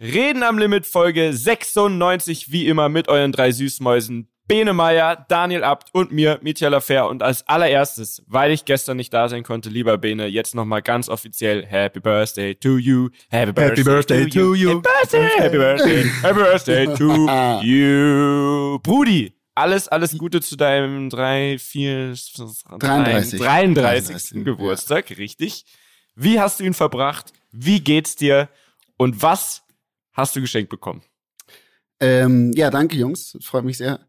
Reden am Limit Folge 96, wie immer mit euren drei Süßmäusen. Bene Meyer, Daniel Abt und mir, Michael Affair. Und als allererstes, weil ich gestern nicht da sein konnte, lieber Bene, jetzt nochmal ganz offiziell Happy Birthday to you. Happy Birthday, Happy birthday to, to, you. Happy Birthday, Happy Birthday, Happy Birthday to you. Brudi, alles, alles Gute zu deinem drei, vier, 33. 33. 33. Geburtstag, ja. richtig. Wie hast du ihn verbracht? Wie geht's dir? Und was hast du geschenkt bekommen? Ähm, ja, danke Jungs, freut mich sehr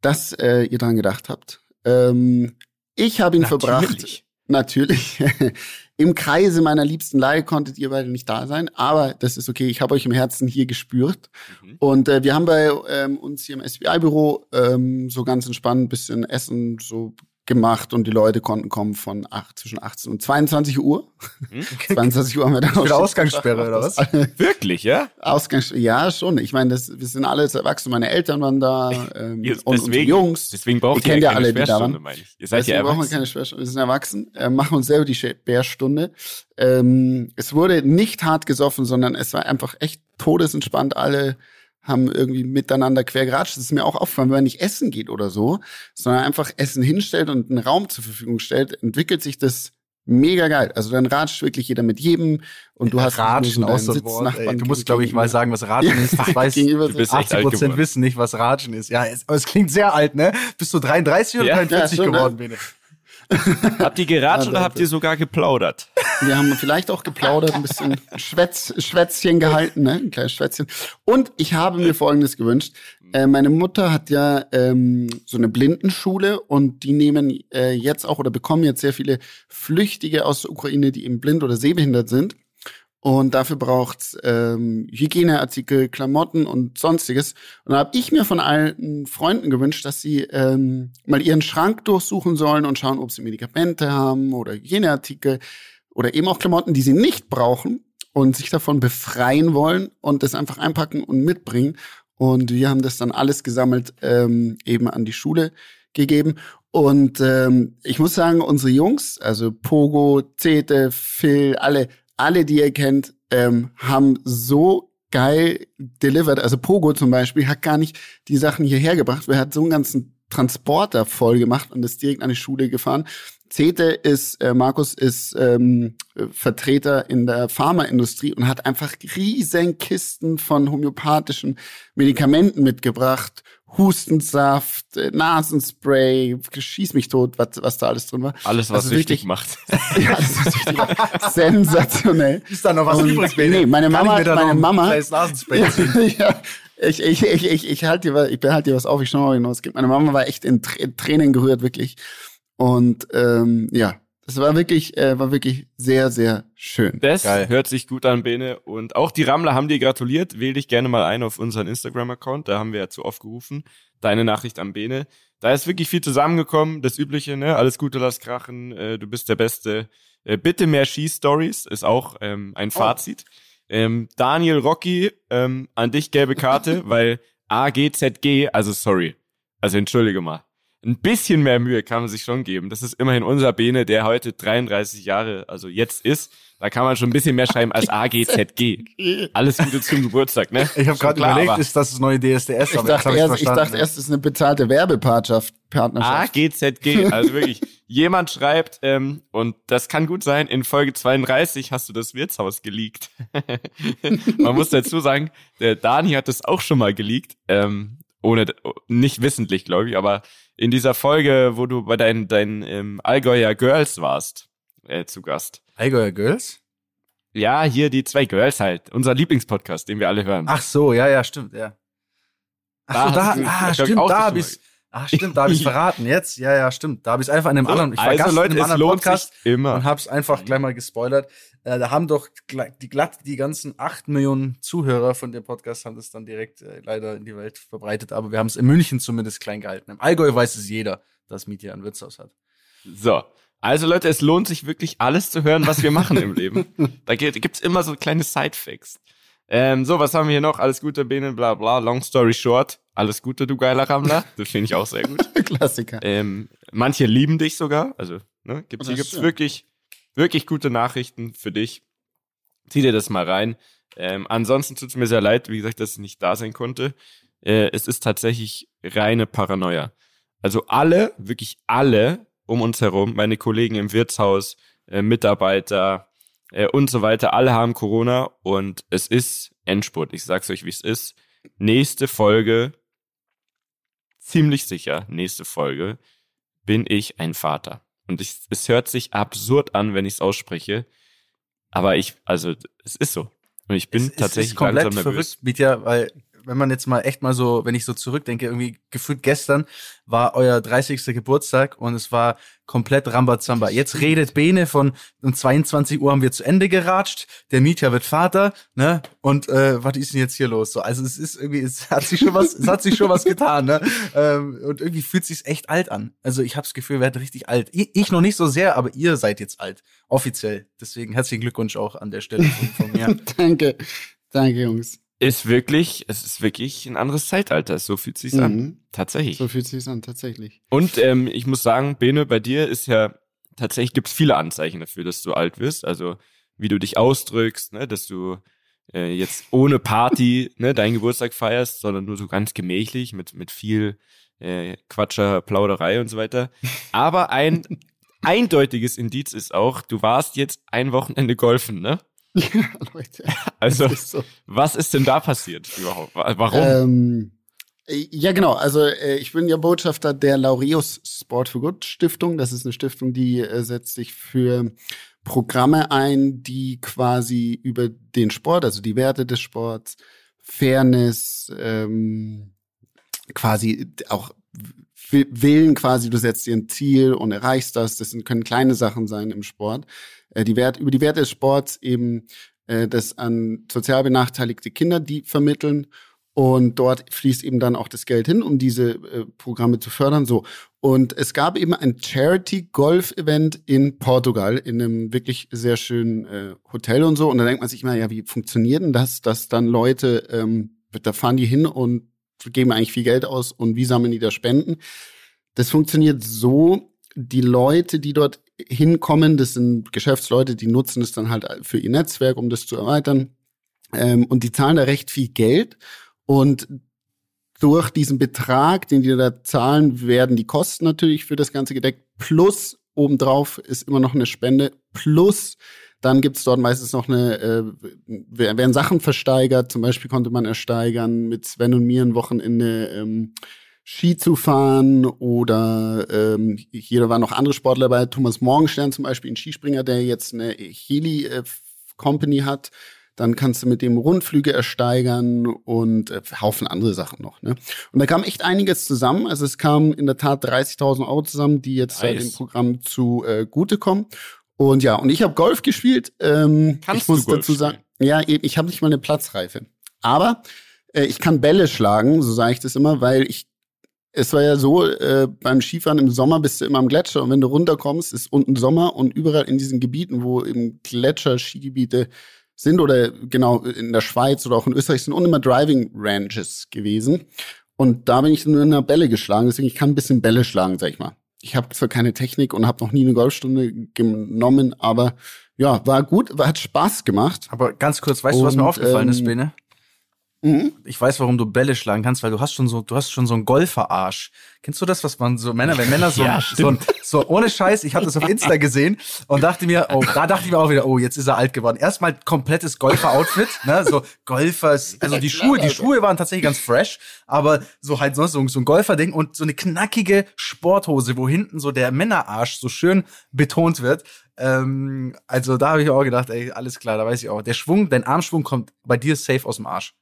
dass äh, ihr dran gedacht habt. Ähm, ich habe ihn natürlich. verbracht. Natürlich. Im Kreise meiner liebsten Leihe konntet ihr beide nicht da sein, aber das ist okay. Ich habe euch im Herzen hier gespürt. Mhm. Und äh, wir haben bei ähm, uns hier im SBI-Büro ähm, so ganz entspannt ein bisschen Essen so gemacht und die Leute konnten kommen von acht, zwischen 18 und 22 Uhr. Hm? 22 Uhr haben wir dann auch. Ausgangssperre oder was? Wirklich, ja? Ausgangssperre, ja, schon. Ich meine, das, wir sind alle erwachsen, meine Eltern waren da ähm, Ihr, und unsere Jungs. Deswegen braucht ihr, kennt ja alle, die da waren. Meine ich. Ihr seid deswegen ja brauchen wir keine Sperrstunde. Wir sind erwachsen, äh, machen uns selber die Bärstunde. Ähm, es wurde nicht hart gesoffen, sondern es war einfach echt todesentspannt. Alle haben irgendwie miteinander quer geratscht. Das ist mir auch aufgefallen, wenn man nicht essen geht oder so, sondern einfach Essen hinstellt und einen Raum zur Verfügung stellt, entwickelt sich das mega geil. Also dann ratscht wirklich jeder mit jedem und du hast Ratschen aus Sitznachbarn. Du musst, glaube ich, mal sagen, was Ratschen ist. Das weiß du bist 80 Prozent wissen nicht, was Ratschen ist. Ja, es, aber es klingt sehr alt, ne? Bist du 33 oder ja, 43 ja, schon, geworden, ne? Bene? habt ihr geratscht oder habt ihr sogar geplaudert? Wir haben vielleicht auch geplaudert, ein bisschen Schwätz, Schwätzchen gehalten, ne? ein kleines Schwätzchen. Und ich habe mir Folgendes gewünscht. Äh, meine Mutter hat ja ähm, so eine Blindenschule und die nehmen äh, jetzt auch oder bekommen jetzt sehr viele Flüchtige aus der Ukraine, die eben blind oder sehbehindert sind. Und dafür braucht's ähm, Hygieneartikel, Klamotten und sonstiges. Und da habe ich mir von allen Freunden gewünscht, dass sie ähm, mal ihren Schrank durchsuchen sollen und schauen, ob sie Medikamente haben oder Hygieneartikel oder eben auch Klamotten, die sie nicht brauchen und sich davon befreien wollen und das einfach einpacken und mitbringen. Und wir haben das dann alles gesammelt ähm, eben an die Schule gegeben. Und ähm, ich muss sagen, unsere Jungs, also Pogo, Zete, Phil, alle, alle, die ihr kennt, ähm, haben so geil delivered. Also Pogo zum Beispiel hat gar nicht die Sachen hierher gebracht. Er hat so einen ganzen Transporter voll gemacht und ist direkt an die Schule gefahren. Zete ist, äh, Markus ist ähm, Vertreter in der Pharmaindustrie und hat einfach riesen Kisten von homöopathischen Medikamenten mitgebracht Hustensaft, äh, Nasenspray, schieß mich tot, was, was da alles drin war. Alles, was also süchtig macht. ja, alles, was süchtig macht. Sensationell. Ist da noch was übrig, Nee, meine Mama, meine Mama. Nasenspray ja, ich, ich, ich, ich, ich halte dir, ich behalte dir was auf, ich schau mal, wie es geht. Meine Mama war echt in Tränen gerührt, wirklich. Und ähm, ja, es war wirklich, äh, war wirklich sehr, sehr schön. Das Geil. hört sich gut an, Bene. Und auch die Rammler haben dir gratuliert. Wähl dich gerne mal ein auf unseren Instagram-Account. Da haben wir ja zu oft gerufen. Deine Nachricht an Bene. Da ist wirklich viel zusammengekommen. Das Übliche, ne? Alles Gute, lass krachen. Äh, du bist der Beste. Äh, bitte mehr Ski-Stories ist auch ähm, ein oh. Fazit. Oh. Ähm, Daniel Rocky, ähm, an dich gelbe Karte, weil AGZG, also sorry. Also entschuldige mal ein bisschen mehr Mühe kann man sich schon geben. Das ist immerhin unser Bene, der heute 33 Jahre, also jetzt ist. Da kann man schon ein bisschen mehr schreiben als AGZG. Alles Gute zum Geburtstag, ne? Ich habe gerade überlegt, ist das das neue DSDS? Ich dachte, erst, ich, ich dachte erst, es ist eine bezahlte Werbepartnerschaft. Partnerschaft. AGZG, also wirklich, jemand schreibt, ähm, und das kann gut sein, in Folge 32 hast du das Wirtshaus geleakt. man muss dazu sagen, der Dani hat das auch schon mal geleakt, ähm, ohne, nicht wissentlich, glaube ich, aber in dieser Folge, wo du bei deinen, deinen ähm, Allgäuer Girls warst, äh, zu Gast. Allgäuer Girls? Ja, hier die zwei Girls halt. Unser Lieblingspodcast, den wir alle hören. Ach so, ja, ja, stimmt, ja. Ach so, da, ah, stimmt, da hab ich's, Ach stimmt, da habe ich verraten. Jetzt, ja, ja, stimmt. Da habe ich es einfach in einem so, anderen, ich also Gast Leute, in einem anderen Podcast immer. und habe es einfach gleich mal gespoilert. Äh, da haben doch die glatt die ganzen acht Millionen Zuhörer von dem Podcast haben das dann direkt äh, leider in die Welt verbreitet. Aber wir haben es in München zumindest klein gehalten. Im Allgäu weiß es jeder, dass Mietje ein Wirtshaus hat. So. Also Leute, es lohnt sich wirklich alles zu hören, was wir machen im Leben. Da gibt's immer so kleine Sidefacts. Ähm, so, was haben wir hier noch? Alles Gute, Bene, bla bla. Long story short. Alles Gute, du geiler Rammler. Das finde ich auch sehr gut. Klassiker. Ähm, manche lieben dich sogar. Also, ne, gibt's, hier gibt's schön. wirklich, wirklich gute Nachrichten für dich. Zieh dir das mal rein. Ähm, ansonsten tut es mir sehr leid, wie gesagt, dass ich nicht da sein konnte. Äh, es ist tatsächlich reine Paranoia. Also alle, wirklich alle um uns herum, meine Kollegen im Wirtshaus, äh, Mitarbeiter äh, und so weiter, alle haben Corona und es ist Endspurt. Ich sag's euch, wie es ist. Nächste Folge, ziemlich sicher, nächste Folge, bin ich ein Vater. Und ich, es hört sich absurd an, wenn ich es ausspreche. Aber ich, also, es ist so. Und ich bin es, tatsächlich es ist komplett verrückt, Mietja, weil wenn man jetzt mal echt mal so, wenn ich so zurückdenke, irgendwie gefühlt gestern war euer 30. Geburtstag und es war komplett Rambazamba. Jetzt redet Bene von um 22 Uhr haben wir zu Ende geratscht, der Mietja wird Vater, ne? Und äh, was ist denn jetzt hier los? So, also es ist irgendwie, es hat sich schon was, es hat sich schon was getan, ne? Ähm, und irgendwie fühlt sich's echt alt an. Also ich habe das Gefühl, wir werden richtig alt. Ich, ich noch nicht so sehr, aber ihr seid jetzt alt, offiziell. Deswegen herzlichen Glückwunsch auch an der Stelle von, von mir. Danke. Danke, Jungs. Ist wirklich, es ist wirklich ein anderes Zeitalter. So fühlt sich's an. Mhm. Tatsächlich. So fühlt sich an, tatsächlich. Und ähm, ich muss sagen, Bene, bei dir ist ja tatsächlich gibt's viele Anzeichen dafür, dass du alt wirst. Also wie du dich ausdrückst, ne, dass du äh, jetzt ohne Party ne, deinen Geburtstag feierst, sondern nur so ganz gemächlich mit mit viel äh, Quatscher, Plauderei und so weiter. Aber ein eindeutiges Indiz ist auch, du warst jetzt ein Wochenende golfen, ne? Ja, Leute. Also ist so. was ist denn da passiert überhaupt? Wa- Warum? Ähm, äh, ja, genau. Also äh, ich bin ja Botschafter der Laureus Sport for Good Stiftung. Das ist eine Stiftung, die äh, setzt sich für Programme ein, die quasi über den Sport, also die Werte des Sports, Fairness, ähm, quasi auch Wi- Willen quasi, du setzt dir ein Ziel und erreichst das. Das können kleine Sachen sein im Sport. Äh, die Wert, über die Werte des Sports eben äh, das an sozial benachteiligte Kinder, die vermitteln. Und dort fließt eben dann auch das Geld hin, um diese äh, Programme zu fördern. So. Und es gab eben ein Charity-Golf-Event in Portugal, in einem wirklich sehr schönen äh, Hotel und so. Und da denkt man sich immer, ja, wie funktioniert denn das, dass dann Leute, ähm, da fahren die hin und geben eigentlich viel Geld aus und wie sammeln die da Spenden? Das funktioniert so, die Leute, die dort hinkommen, das sind Geschäftsleute, die nutzen es dann halt für ihr Netzwerk, um das zu erweitern. Ähm, und die zahlen da recht viel Geld. Und durch diesen Betrag, den die da zahlen, werden die Kosten natürlich für das Ganze gedeckt. Plus obendrauf ist immer noch eine Spende. Plus dann gibt's dort meistens noch eine, äh, wer- werden Sachen versteigert. Zum Beispiel konnte man ersteigern, mit Sven und mir ein Wochenende ähm, Ski zu fahren oder ähm, hier waren noch andere Sportler dabei. Thomas Morgenstern zum Beispiel, ein Skispringer, der jetzt eine Heli äh, Company hat. Dann kannst du mit dem Rundflüge ersteigern und äh, Haufen andere Sachen noch. Ne? Und da kam echt einiges zusammen. Also es kam in der Tat 30.000 Euro zusammen, die jetzt Nice. dem Programm zu äh, gute kommen. Und ja, und ich habe Golf gespielt. Ähm, Kannst ich muss du Golf dazu sagen, ja, eben, ich habe nicht mal eine Platzreife. Aber äh, ich kann Bälle schlagen, so sage ich das immer, weil ich es war ja so, äh, beim Skifahren im Sommer bist du immer am Gletscher und wenn du runterkommst, ist unten Sommer und überall in diesen Gebieten, wo eben Gletscher, Skigebiete sind oder genau in der Schweiz oder auch in Österreich sind unten immer Driving Ranges gewesen. Und da bin ich nur in der Bälle geschlagen, deswegen ich kann ein bisschen Bälle schlagen, sag ich mal. Ich habe zwar keine Technik und habe noch nie eine Golfstunde genommen, aber ja, war gut, war, hat Spaß gemacht. Aber ganz kurz, weißt du, was mir Und, aufgefallen ist, ähm, Bene? Mhm. Ich weiß, warum du Bälle schlagen kannst, weil du hast schon so, du hast schon so einen Golferarsch. Kennst du das, was man so Männer, wenn Männer so, Ja, so, so ohne Scheiß, ich habe das auf Insta gesehen und dachte mir, oh, da dachte ich mir auch wieder, oh, jetzt ist er alt geworden. Erstmal komplettes Golfer-Outfit, ne, so Golfers, also die Schuhe, die Schuhe waren tatsächlich ganz fresh, aber so halt sonst so, so ein Golferding und so eine knackige Sporthose, wo hinten so der Männerarsch so schön betont wird. Ähm, also da habe ich auch gedacht, ey, alles klar, da weiß ich auch. Der Schwung, dein Armschwung kommt bei dir safe aus dem Arsch.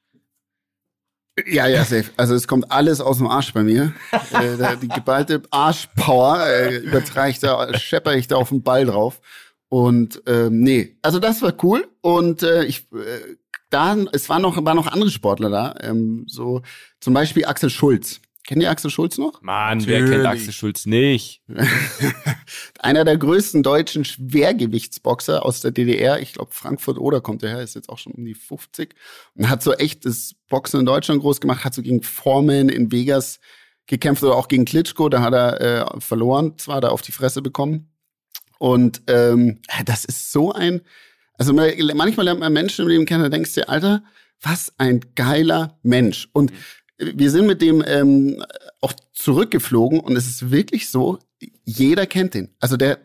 Ja, ja, safe. Also es kommt alles aus dem Arsch bei mir. äh, die geballte Arschpower äh, übertrage ich da, schepper ich da auf den Ball drauf. Und ähm, nee, also das war cool. Und äh, ich äh, da, es waren noch, waren noch andere Sportler da. Ähm, so zum Beispiel Axel Schulz. Kennt ihr Axel Schulz noch? Mann, wer kennt. Axel Schulz nicht? Einer der größten deutschen Schwergewichtsboxer aus der DDR. Ich glaube, Frankfurt oder kommt er her, ist jetzt auch schon um die 50. Und hat so echt das Boxen in Deutschland groß gemacht, hat so gegen Foreman in Vegas gekämpft oder auch gegen Klitschko. Da hat er äh, verloren, zwar da auf die Fresse bekommen. Und ähm, das ist so ein, Also man- manchmal lernt man Menschen im Leben kennen, da denkst du dir, Alter, was ein geiler Mensch. Und wir sind mit dem ähm, auch zurückgeflogen und es ist wirklich so, jeder kennt den. Also der,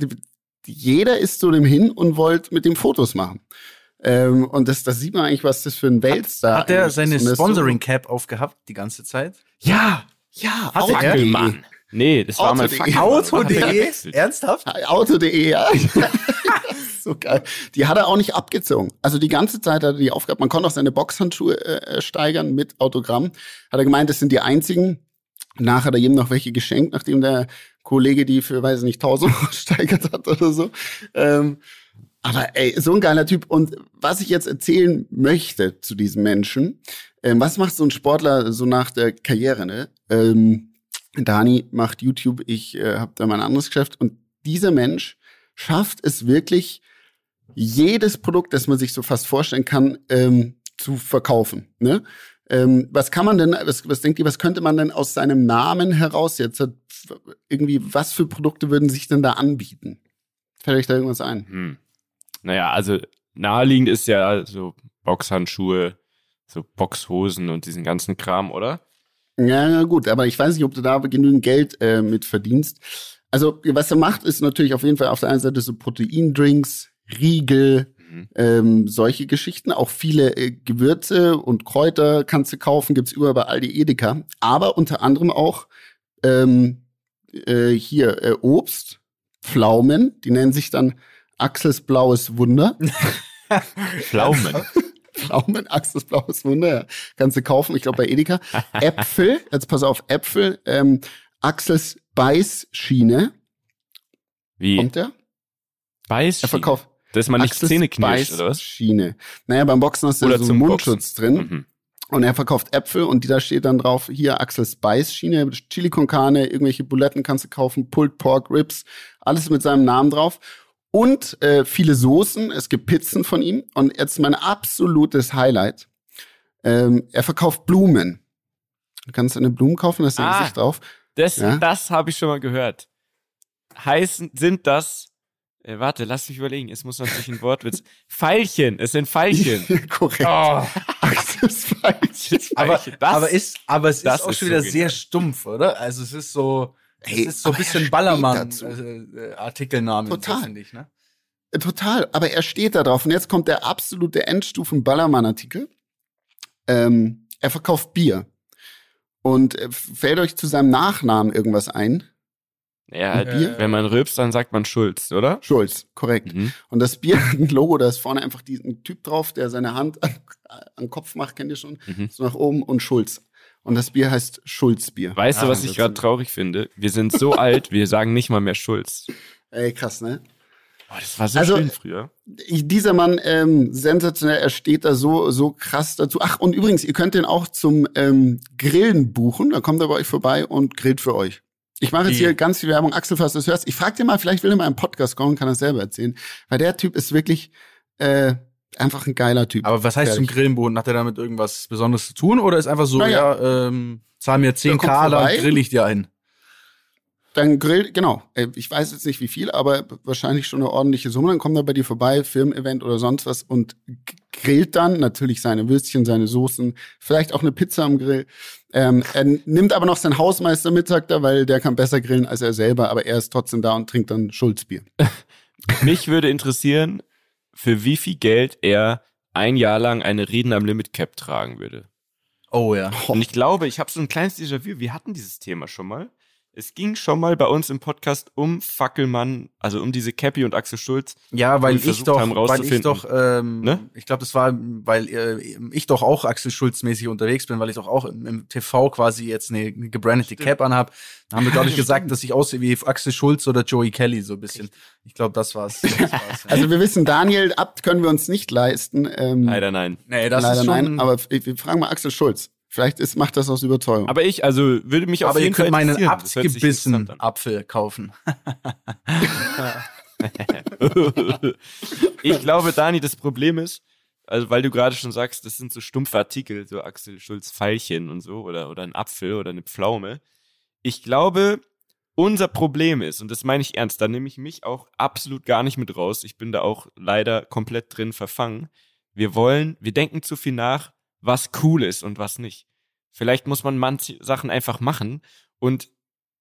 jeder ist zu dem hin und wollte mit dem Fotos machen. Ähm, und das, das sieht man eigentlich, was das für ein Weltstar Hat er ist. seine Und das ist so- Sponsoring Cap aufgehabt die ganze Zeit? Ja, ja, Hat er? Nee, das war mal Auto.de. Er. Ernsthaft? Auto.de, ja. so geil. Die hat er auch nicht abgezogen. Also die ganze Zeit hat er die Aufgabe, man konnte auch seine Boxhandschuhe äh, steigern mit Autogramm. Hat er gemeint, das sind die einzigen. Nachher hat er jedem noch welche geschenkt, nachdem der Kollege die für, weiß ich nicht, 1000 Euro steigert hat oder so. Ähm, aber ey, so ein geiler Typ. Und was ich jetzt erzählen möchte zu diesem Menschen, ähm, was macht so ein Sportler so nach der Karriere, ne? Ähm, Dani macht YouTube, ich äh, habe da mein anderes Geschäft. Und dieser Mensch schafft es wirklich, jedes Produkt, das man sich so fast vorstellen kann, ähm, zu verkaufen. Ne? Ähm, was kann man denn, was, was denkt ihr, was könnte man denn aus seinem Namen heraus jetzt äh, irgendwie, was für Produkte würden sich denn da anbieten? Fällt euch da irgendwas ein? Hm. Naja, also naheliegend ist ja so Boxhandschuhe, so Boxhosen und diesen ganzen Kram, oder? Ja, ja, gut, aber ich weiß nicht, ob du da genügend Geld äh, mit verdienst. Also, was er macht, ist natürlich auf jeden Fall auf der einen Seite so Proteindrinks, Riegel, Mhm. ähm, solche Geschichten. Auch viele äh, Gewürze und Kräuter kannst du kaufen, gibt's überall bei Aldi Edeka. Aber unter anderem auch ähm, äh, hier äh, Obst, Pflaumen, die nennen sich dann Axels blaues Wunder. Pflaumen. Pflaumen, Axels blaues Wunder, ja. kannst du kaufen, ich glaube bei Edeka. Äpfel, jetzt pass auf, Äpfel, ähm, Axels Beißschiene, Wie? kommt der? Beiß? Er verkauft Dass man nicht Axels Zähne knirscht, oder was? Beißschiene. Naja, beim Boxen hast du Oder ja so einen Mundschutz drin. Mhm. Und er verkauft Äpfel und die da steht dann drauf, hier Axels Beißschiene, Chili con Carne, irgendwelche Buletten kannst du kaufen, Pulled Pork, Ribs, alles mit seinem Namen drauf. Und äh, viele Soßen, es gibt Pizzen von ihm. Und jetzt mein absolutes Highlight. Ähm, er verkauft Blumen. Du kannst eine Blumen kaufen, da ist sein Ah. Gesicht drauf. Das, Ja? das habe ich schon mal gehört. Heißen, sind das, äh, warte, lass mich überlegen, es muss natürlich ein Wortwitz. Pfeilchen, es sind Pfeilchen. Korrekt. Oh, Pfeilchen. Aber. Das- aber, ist, aber es das ist auch ist schon so wieder genial. sehr stumpf, oder? Also es ist so, Hey, es ist so ein bisschen steht Ballermann dazu. äh, äh, Total. ich, ne? Äh, Total, aber er steht da drauf. Und jetzt kommt der absolute Endstufen-Ballermann-Artikel. Ähm, er verkauft Bier. Und äh, fällt euch zu seinem Nachnamen irgendwas ein? Ja, halt, Bier? wenn man rülpst, dann sagt man Schulz, oder? Schulz, korrekt. Mhm. Und das Bier hat ein Logo, da ist vorne einfach diesen Typ drauf, der seine Hand an, an den Kopf macht, kennt ihr schon? Mhm. So nach oben und Schulz. Und das Bier heißt Schulzbier. Weißt du, Ah, was ich gerade traurig finde? Wir sind so alt, wir sagen nicht mal mehr Schulz. Ey, krass, ne? Oh, das war so Also- schön früher. Dieser Mann, ähm, sensationell, er steht da so, so krass dazu. Ach, und übrigens, ihr könnt den auch zum ähm, Grillen buchen. Da kommt er bei euch vorbei und grillt für euch. Ich mache jetzt hier ganz viel Werbung. Axel, falls du das hörst, ich frag dir mal, vielleicht will er mal im Podcast kommen, kann er selber erzählen. Weil der Typ ist wirklich äh, einfach ein geiler Typ. Aber was heißt zum Ehrlich. Grillenboden? Hat er damit irgendwas Besonderes zu tun oder ist einfach so, Naja. ja, ähm, zahl mir 10 kommt K, dann grill ich dir ein. Dann grillt, genau. Ich weiß jetzt nicht wie viel, aber wahrscheinlich schon eine ordentliche Summe. Dann kommt er bei dir vorbei, Firmen-Event oder sonst was und grillt dann natürlich seine Würstchen, seine Soßen, vielleicht auch eine Pizza am Grill. Ähm, er nimmt aber noch seinen Hausmeister mit, sagt er, weil der kann besser grillen als er selber, aber er ist trotzdem da und trinkt dann Schulzbier. Mich würde interessieren, für wie viel Geld er ein Jahr lang eine Reden am Limit Cap tragen würde. Oh ja. Und ich glaube, ich habe so ein kleines Déjà-vu. Wir hatten dieses Thema schon mal. Es ging schon mal bei uns im Podcast um Fackelmann, also um diese Cappy und Axel Schulz. Ja, weil ich doch, weil ich doch, ähm, Ne? ich glaube, das war, weil äh, ich doch auch Axel Schulz mäßig unterwegs bin, weil ich doch auch im, im TV quasi jetzt eine, eine gebrandete Cap anhab. Da haben wir, glaube ich, gesagt, dass ich aussehe wie Axel Schulz oder Joey Kelly so ein bisschen. Ich glaube, das war's. Das war's ja. Also wir wissen, Daniel, Abt können wir uns nicht leisten. Ähm, Leider nein. nee, das leider ist schon, nein, aber wir fragen mal Axel Schulz. Vielleicht ist, macht das aus Überzeugung. Aber ich, also würde mich auf aber ihr jeden Fall könnt meinen interessieren. Das hört sich abgebissenen Apfel kaufen. ich glaube, Dani, das Problem ist, also weil du gerade schon sagst, das sind so stumpfe Artikel, so Axel Schulz Pfeilchen und so, oder, oder ein Apfel oder eine Pflaume. Ich glaube, unser Problem ist, und das meine ich ernst, da nehme ich mich auch absolut gar nicht mit raus. Ich bin da auch leider komplett drin verfangen. Wir wollen, wir denken zu viel nach, was cool ist und was nicht. Vielleicht muss man manche Sachen einfach machen und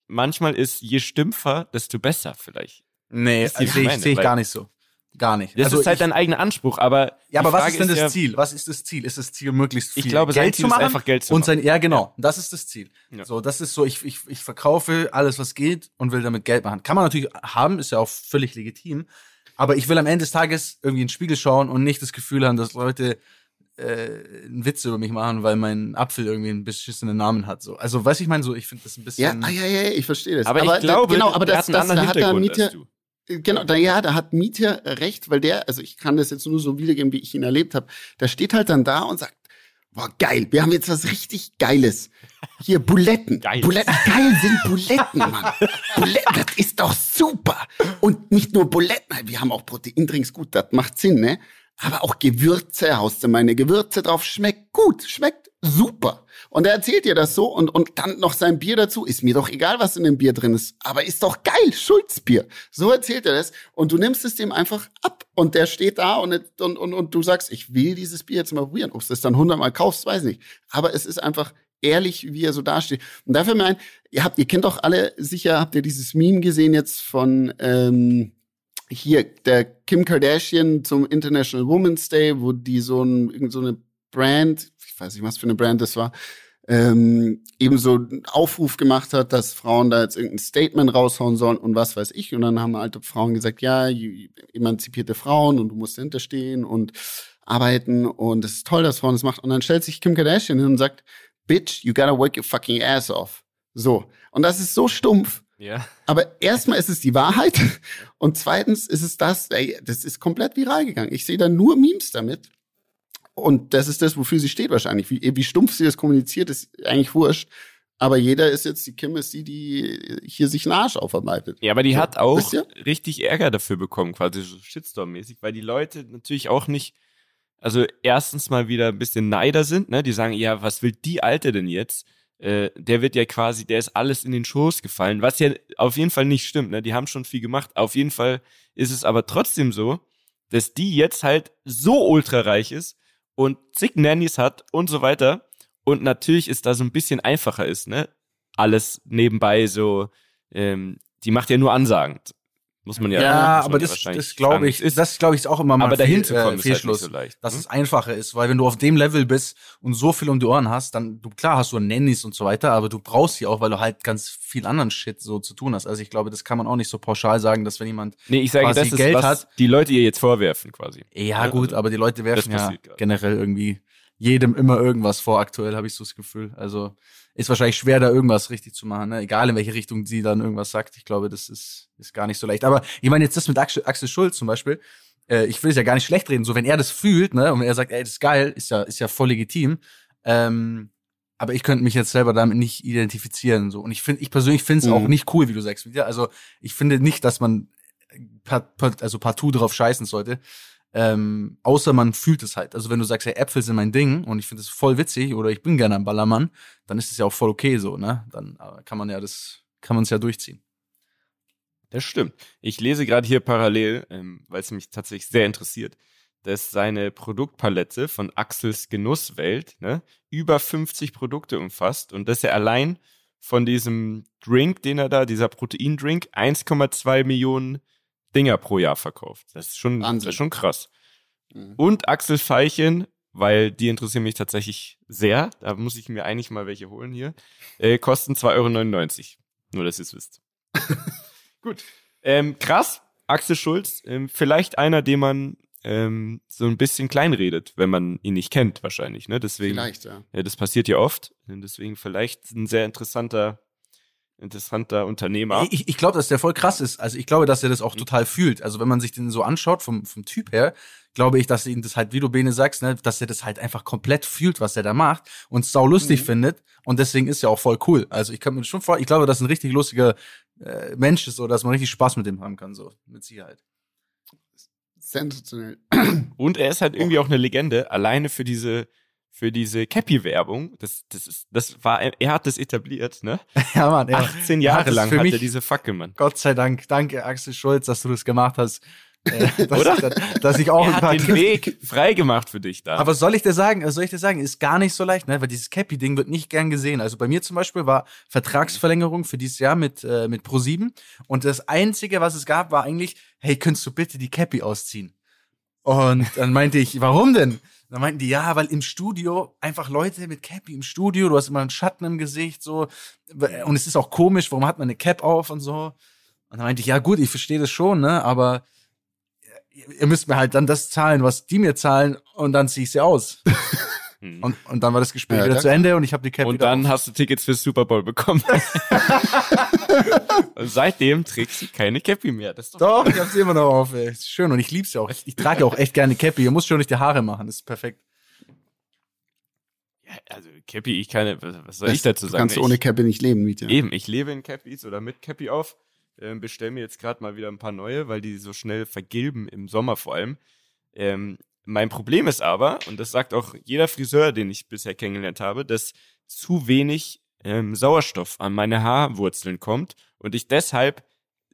manchmal ist je stümpfer, desto besser vielleicht. Nee, sehe ich meine? seh ich gar nicht so. Gar nicht. Das Also ist halt ich, dein eigener Anspruch, aber ja, aber was ist denn das ja, Ziel? Was ist das Ziel? Ist das Ziel, möglichst viel Ich glaube, sein Geld Ziel zu ist machen? einfach Geld zu und sein, machen. ja, genau. Das ist das Ziel. Ja. So, das ist so, ich, ich, ich verkaufe alles, was geht und will damit Geld machen. Kann man natürlich haben, ist ja auch völlig legitim. Aber ich will am Ende des Tages irgendwie in den Spiegel schauen und nicht das Gefühl haben, dass Leute äh, einen Witz über mich machen, weil mein Apfel irgendwie einen beschissenen Namen hat. So. Also, weiß ich meine, so, ich finde das ein Ja, bisschen. ah, ja, ja, ich verstehe das. Aber, ich da- glaube, genau, aber der das, hat einen das, anderen da hat der Mieter, du. Genau, da, ja, da hat Mieter recht, weil der, also ich kann das jetzt nur so wiedergeben, wie ich ihn erlebt habe. Der steht halt dann da und sagt, boah, geil, wir haben jetzt was richtig Geiles. Hier, Buletten. Geil. Buletten, geil sind Buletten, Mann. Buletten, das ist doch super. Und nicht nur Buletten, wir haben auch Proteindrinks, gut, das macht Sinn, ne? Aber auch Gewürze, haust du meine Gewürze drauf, schmeckt gut, schmeckt super. Und er erzählt dir das so und, und dann noch sein Bier dazu. Ist mir doch egal, was in dem Bier drin ist. Aber ist doch geil, Schulzbier. So erzählt er das. Und du nimmst es dem einfach ab. Und der steht da und, und, und, und du sagst, ich will dieses Bier jetzt mal probieren. Ob du es dann hundertmal kaufst, weiß nicht. Aber es ist einfach ehrlich, wie er so dasteht. Und dafür mein, ihr habt, ihr kennt doch alle sicher, habt ihr dieses Meme gesehen jetzt von, ähm, hier, der Kim Kardashian zum International Women's Day, wo die so, ein, so eine Brand, ich weiß nicht, was für eine Brand das war, ähm, eben so einen Aufruf gemacht hat, dass Frauen da jetzt irgendein Statement raushauen sollen und was weiß ich. Und dann haben alte Frauen gesagt, ja, emanzipierte Frauen und du musst hinterstehen und arbeiten und es ist toll, dass Frauen das machen. Und dann stellt sich Kim Kardashian hin und sagt, Bitch, you gotta work your fucking ass off. So. Und das ist so stumpf. Ja. Aber erstmal ist es die Wahrheit und zweitens ist es das, ey, das ist komplett viral gegangen. Ich sehe da nur Memes damit. Und das ist das, wofür sie steht wahrscheinlich. Wie, wie stumpf sie das kommuniziert, ist eigentlich wurscht. Aber jeder ist jetzt, die Kim ist die, die hier sich einen Arsch aufarbeitet. Ja, aber die So, hat auch richtig Ärger dafür bekommen, quasi so Shitstorm-mäßig, weil die Leute natürlich auch nicht, also erstens mal wieder ein bisschen Neider sind, ne? Die sagen, ja, was will die Alte denn jetzt? Äh, der wird ja quasi, der ist alles in den Schoß gefallen, was ja auf jeden Fall nicht stimmt, ne? Die haben schon viel gemacht. Auf jeden Fall ist es aber trotzdem so, dass die jetzt halt so ultrareich ist und zig Nannies hat und so weiter. Und natürlich ist da so ein bisschen einfacher ist, ne? Alles nebenbei so, ähm, die macht ja nur Ansagen. Muss man ja. Ja, aber das, das glaube ich, ist, das glaube ich auch immer mal aber dahin zu kommen äh, ist halt nicht so leicht. dass hm? es einfacher ist, weil wenn du auf dem Level bist und so viel um die Ohren hast, dann du klar hast du Nannies und so weiter, aber du brauchst sie auch, weil du halt ganz viel anderen Shit so zu tun hast. Also ich glaube, das kann man auch nicht so pauschal sagen, dass wenn jemand nee, ich sage, quasi das ist, Geld was hat- die Leute ihr jetzt vorwerfen quasi. ja Ja, gut, also, aber die Leute werfen ja generell irgendwie jedem immer irgendwas vor. Aktuell habe ich so das Gefühl. Also ist wahrscheinlich schwer, da irgendwas richtig zu machen, ne? egal in welche Richtung sie dann irgendwas sagt. Ich glaube, das ist, ist gar nicht so leicht. Aber ich meine jetzt das mit Axel, Axel Schulz zum Beispiel. Äh, ich will es ja gar nicht schlecht reden. So wenn er das fühlt, ne, und wenn er sagt, ey, das ist geil, ist ja, ist ja voll legitim. Ähm, aber ich könnte mich jetzt selber damit nicht identifizieren. So. Und ich finde, ich persönlich finde es Mhm. auch nicht cool, wie du sagst. Also ich finde nicht, dass man part, part, also partout drauf scheißen sollte. Ähm, außer man fühlt es halt. Also wenn du sagst, hey, Äpfel sind mein Ding und ich finde es voll witzig oder ich bin gerne ein Ballermann, dann ist es ja auch voll okay so, ne? Dann äh, kann man ja das, kann man es ja durchziehen. Das stimmt. Ich lese gerade hier parallel, ähm, weil es mich tatsächlich sehr interessiert, dass seine Produktpalette von Axels Genusswelt ne, über 50 Produkte umfasst und dass er allein von diesem Drink, den er da, dieser Proteindrink, 1,2 Millionen Dinger pro Jahr verkauft. Das ist schon, Wahnsinn. das ist schon krass. Mhm. Und Axel Veilchen, weil die interessieren mich tatsächlich sehr, da muss ich mir eigentlich mal welche holen hier, äh, kosten 2,99 Euro. Nur, dass ihr es wisst. Gut. Ähm, krass, Axel Schulz, ähm, vielleicht einer, den man ähm, so ein bisschen kleinredet, wenn man ihn nicht kennt, wahrscheinlich. Ne? Deswegen, Vielleicht, ja. ja, das passiert ja oft. Deswegen vielleicht ein sehr interessanter, interessanter Unternehmer. Ich, ich glaube, dass der voll krass ist. Also ich glaube, dass er das auch total fühlt. Also wenn man sich den so anschaut vom, vom Typ her, glaube ich, dass ihn das halt, wie du Bene sagst, ne, dass er das halt einfach komplett fühlt, was er da macht und sau lustig Mhm. findet. Und deswegen ist er auch voll cool. Also ich kann mir schon vor, ich glaube, dass ein richtig lustiger äh, Mensch ist, so dass man richtig Spaß mit dem haben kann, so mit Sicherheit. Sensationell. Und er ist halt irgendwie auch eine Legende, alleine für diese, für diese Cappy-Werbung. Das, das ist, das war, er hat das etabliert, ne? Ja, Mann, ja. 18 Ja, Jahre lang für hat mich- er diese Fackel, Mann. Gott sei Dank. Danke, Axel Schulz, dass du das gemacht hast. Äh, dass, Oder? Dass, dass ich auch Er hat den Weg frei gemacht für dich da. Aber soll ich dir sagen, soll ich dir sagen, ist gar nicht so leicht, ne? Weil dieses Cappy-Ding wird nicht gern gesehen. Also bei mir zum Beispiel war Vertragsverlängerung für dieses Jahr mit, äh, mit Pro7 und das Einzige, was es gab, war eigentlich, hey, könntest du bitte die Cappy ausziehen? Und dann meinte ich, warum denn? Dann meinten die, ja, weil im Studio einfach Leute mit Cappy im Studio, du hast immer einen Schatten im Gesicht, so. Und es ist auch komisch, warum hat man eine Cap auf und so. Und dann meinte ich, ja gut, ich verstehe das schon, ne, aber ihr müsst mir halt dann das zahlen, was die mir zahlen, und dann zieh ich sie aus. Hm. Und, und dann war das Gespräch Ja, wieder zu Ende und ich habe die Cap Und dann auf. hast du Tickets fürs Super Bowl bekommen. Und seitdem trägst du keine Cappy mehr. Das ist doch Doch, ich hab sie immer noch auf, ey. Ist schön und ich lieb's ja auch. Ich, ich trage auch echt gerne Cappy. Ihr müsst schon nicht die Haare machen, das ist perfekt. Ja, also Cappy, ich kann, was, was soll ich dazu du sagen? kannst ich, ohne Cappy nicht leben, Mietja. Eben, ich lebe in Cappies oder mit Cappy auf. Ähm, bestell mir jetzt gerade mal wieder ein paar neue, weil die so schnell vergilben im Sommer vor allem. Ähm, mein Problem ist aber, und das sagt auch jeder Friseur, den ich bisher kennengelernt habe, dass zu wenig ähm, Sauerstoff an meine Haarwurzeln kommt und ich deshalb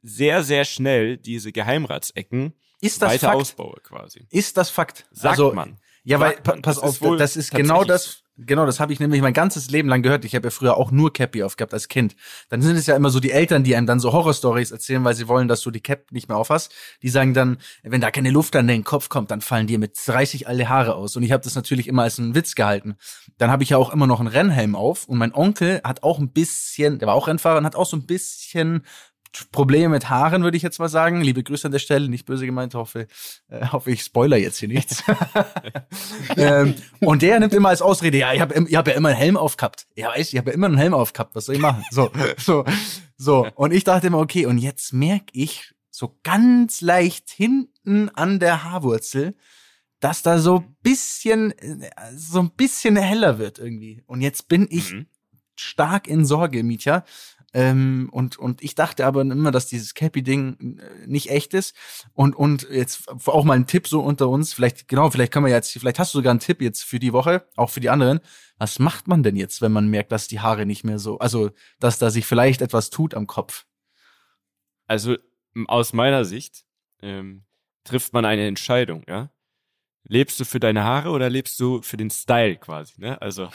sehr, sehr schnell diese Geheimratsecken Ist das weiter Fakt? ausbaue quasi. Ist das Fakt? Sagt also, man. Ja, weil, Sagt man. pass Das auf, wohl das ist genau das, genau, das habe ich nämlich mein ganzes Leben lang gehört. Ich habe ja früher auch nur Cappy aufgehabt als Kind. Dann sind es ja immer so die Eltern, die einem dann so Horrorstories erzählen, weil sie wollen, dass du die Cap nicht mehr aufhast. Die sagen dann, wenn da keine Luft an den Kopf kommt, dann fallen dir mit 30 alle Haare aus. Und ich habe das natürlich immer als einen Witz gehalten. Dann habe ich ja auch immer noch einen Rennhelm auf und mein Onkel hat auch ein bisschen, der war auch Rennfahrer und hat auch so ein bisschen Probleme mit Haaren, würde ich jetzt mal sagen. Liebe Grüße an der Stelle, nicht böse gemeint, hoffe, äh, hoffe ich spoiler jetzt hier nichts. ähm, und der nimmt immer als Ausrede, ja, ich habe ich hab ja immer einen Helm aufgehabt. Ja, weißt, ich habe ja immer einen Helm aufgehabt, was soll ich machen? So, so, so. Und ich dachte immer, okay, und jetzt merke ich so ganz leicht hinten an der Haarwurzel, dass da so bisschen, äh, so ein bisschen heller wird irgendwie. Und jetzt bin ich Mhm. stark in Sorge, Mietja. Ähm, und, und ich dachte aber immer, dass dieses Cappy-Ding äh, nicht echt ist. Und, und jetzt auch mal ein Tipp so unter uns. Vielleicht, genau, vielleicht kann man jetzt, vielleicht hast du sogar einen Tipp jetzt für die Woche, auch für die anderen. Was macht man denn jetzt, wenn man merkt, dass die Haare nicht mehr so, also, dass da sich vielleicht etwas tut am Kopf? Also aus meiner Sicht ähm, trifft man eine Entscheidung, ja. Lebst du für deine Haare oder lebst du für den Style quasi, ne? Also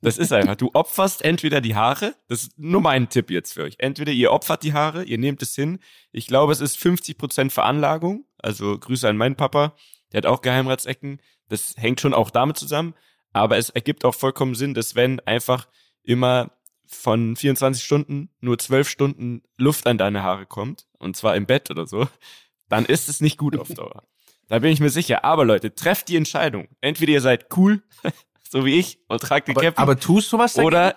das ist einfach, du opferst entweder die Haare, das ist nur mein Tipp jetzt für euch. Entweder ihr opfert die Haare, ihr nehmt es hin. Ich glaube, es ist 50% Veranlagung. Also Grüße an meinen Papa, der hat auch Geheimratsecken. Das hängt schon auch damit zusammen. Aber es ergibt auch vollkommen Sinn, dass wenn einfach immer von 24 Stunden nur 12 Stunden Luft an deine Haare kommt, und zwar im Bett oder so, dann ist es nicht gut auf Dauer. Da bin ich mir sicher. Aber Leute, trefft die Entscheidung. Entweder ihr seid cool, so wie ich, und tragt die Aber, Cappy, aber tust du was dagegen? oder,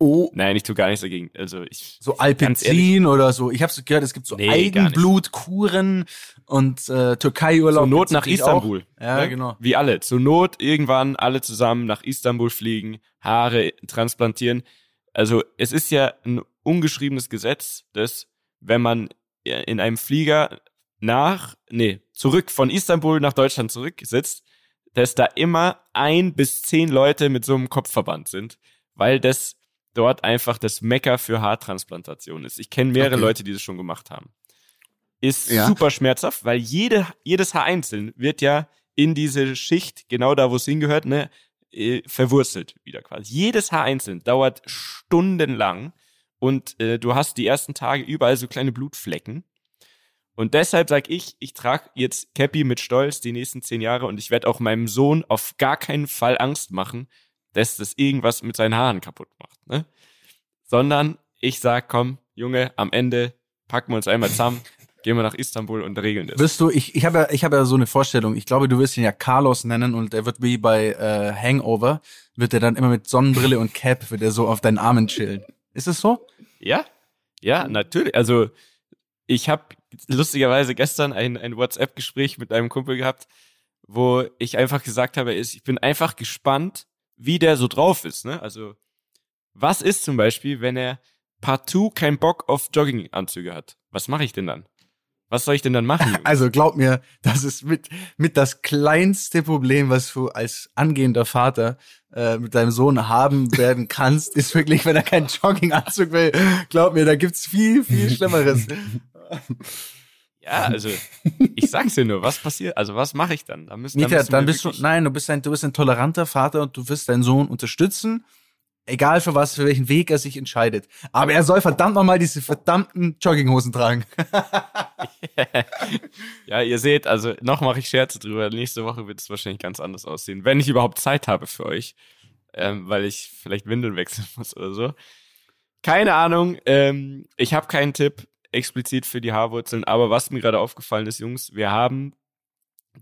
Oh, nein, ich tue gar nichts dagegen. Also ich, so Alpenzin oder so. Ich habe so gehört, es gibt so Nee. Eigenblutkuren und äh, Türkei-Urlaub. zur Not nach Istanbul. Auch. Ja, ne? genau. Wie alle. Zur Not irgendwann alle zusammen nach Istanbul fliegen, Haare transplantieren. Also es ist ja ein ungeschriebenes Gesetz, dass wenn man in einem Flieger nach, nee, zurück von Istanbul nach Deutschland zurücksitzt, dass da immer ein bis zehn Leute mit so einem Kopfverband sind, weil das dort einfach das Mecker für Haartransplantation ist. Ich kenne mehrere Okay. Leute, die das schon gemacht haben. Ist Ja. super schmerzhaft, weil jede, jedes Haar einzeln wird ja in diese Schicht, genau da, wo es hingehört, ne, äh, verwurzelt wieder quasi. Jedes Haar einzeln dauert stundenlang und äh, du hast die ersten Tage überall so kleine Blutflecken. Und deshalb sag ich, ich trage jetzt Cappy mit Stolz die nächsten zehn Jahre und ich werde auch meinem Sohn auf gar keinen Fall Angst machen, dass das irgendwas mit seinen Haaren kaputt macht. Ne? Sondern ich sag, komm, Junge, am Ende packen wir uns einmal zusammen, gehen wir nach Istanbul und regeln das. Wirst du, ich, ich habe ja, ich habe ja so eine Vorstellung. Ich glaube, du wirst ihn ja Carlos nennen und er wird wie bei äh, Hangover, wird er dann immer mit Sonnenbrille und Cap, wird er so auf deinen Armen chillen. Ist es so? Ja, ja, natürlich. Also ich habe lustigerweise gestern ein, ein WhatsApp-Gespräch mit einem Kumpel gehabt, wo ich einfach gesagt habe, ich bin einfach gespannt, wie der so drauf ist. Ne? Also was ist zum Beispiel, wenn er partout keinen Bock auf Jogginganzüge hat? Was mache ich denn dann? Was soll ich denn dann machen? Also glaub mir, das ist mit, mit das kleinste Problem, was du als angehender Vater äh, mit deinem Sohn haben werden kannst, ist wirklich, wenn er keinen Jogginganzug will. Glaub mir, da gibt's viel, viel Schlimmeres. Ja, also ich sag's dir nur, was passiert, also was mache ich dann? Da müssen, müssen dann wir bist du, nein, du bist ein, du bist ein toleranter Vater und du wirst deinen Sohn unterstützen, egal für was, für welchen Weg er sich entscheidet. Aber er soll verdammt nochmal diese verdammten Jogginghosen tragen. Ja, ihr seht, also noch mache ich Scherze drüber. Nächste Woche wird es wahrscheinlich ganz anders aussehen, wenn ich überhaupt Zeit habe für euch, ähm, weil ich vielleicht Windeln wechseln muss oder so. Keine Ahnung. Ähm, ich habe keinen Tipp explizit für die Haarwurzeln, aber was mir gerade aufgefallen ist, Jungs, wir haben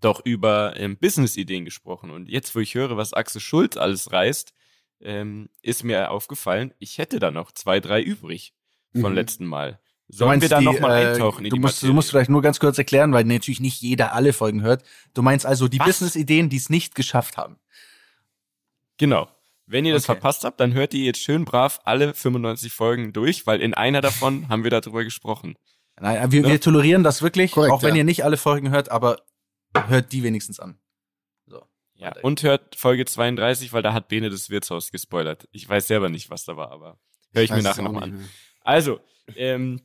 doch über ähm, Business-Ideen gesprochen und jetzt, wo ich höre, was Axel Schulz alles reißt, ähm, ist mir aufgefallen, ich hätte da noch zwei, drei übrig vom Mhm. letzten Mal. Sollen wir da die, noch mal äh, eintauchen in du musst, du musst vielleicht nur ganz kurz erklären, weil natürlich nicht jeder alle Folgen hört. Du meinst also die? Business-Ideen, die es nicht geschafft haben. Genau. Wenn ihr das Okay. verpasst habt, dann hört ihr jetzt schön brav alle 95 Folgen durch, weil in einer davon haben wir darüber gesprochen. Nein, wir, Ja. wir tolerieren das wirklich, Korrekt, auch wenn ja. ihr nicht alle Folgen hört, aber hört die wenigstens an. So. Ja. Und hört Folge 32, weil da hat Bene das Wirtshaus gespoilert. Ich weiß selber nicht, was da war, aber höre ich, mir weiß es nachher nochmal an. mehr. Also, ähm,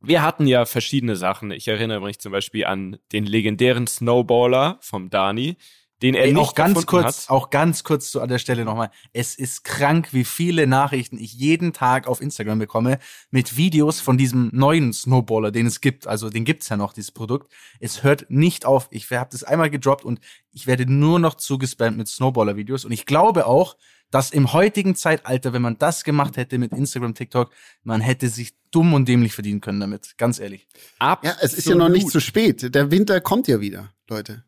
wir hatten ja verschiedene Sachen. Ich erinnere mich zum Beispiel an den legendären Snowballer vom Dani, den er Ey, nicht auch ganz kurz, hat. auch ganz kurz so an der Stelle nochmal. Es ist krank, wie viele Nachrichten ich jeden Tag auf Instagram bekomme mit Videos von diesem neuen Snowballer, den es gibt. Also den gibt's ja noch, dieses Produkt. Es hört nicht auf. Ich habe das einmal gedroppt und ich werde nur noch zugespammt mit Snowballer-Videos. Und ich glaube auch, dass im heutigen Zeitalter, wenn man das gemacht hätte mit Instagram, TikTok, man hätte sich dumm und dämlich verdienen können damit. Ganz ehrlich. Absolut. Ja, es ist ja noch nicht zu spät. Der Winter kommt ja wieder, Leute.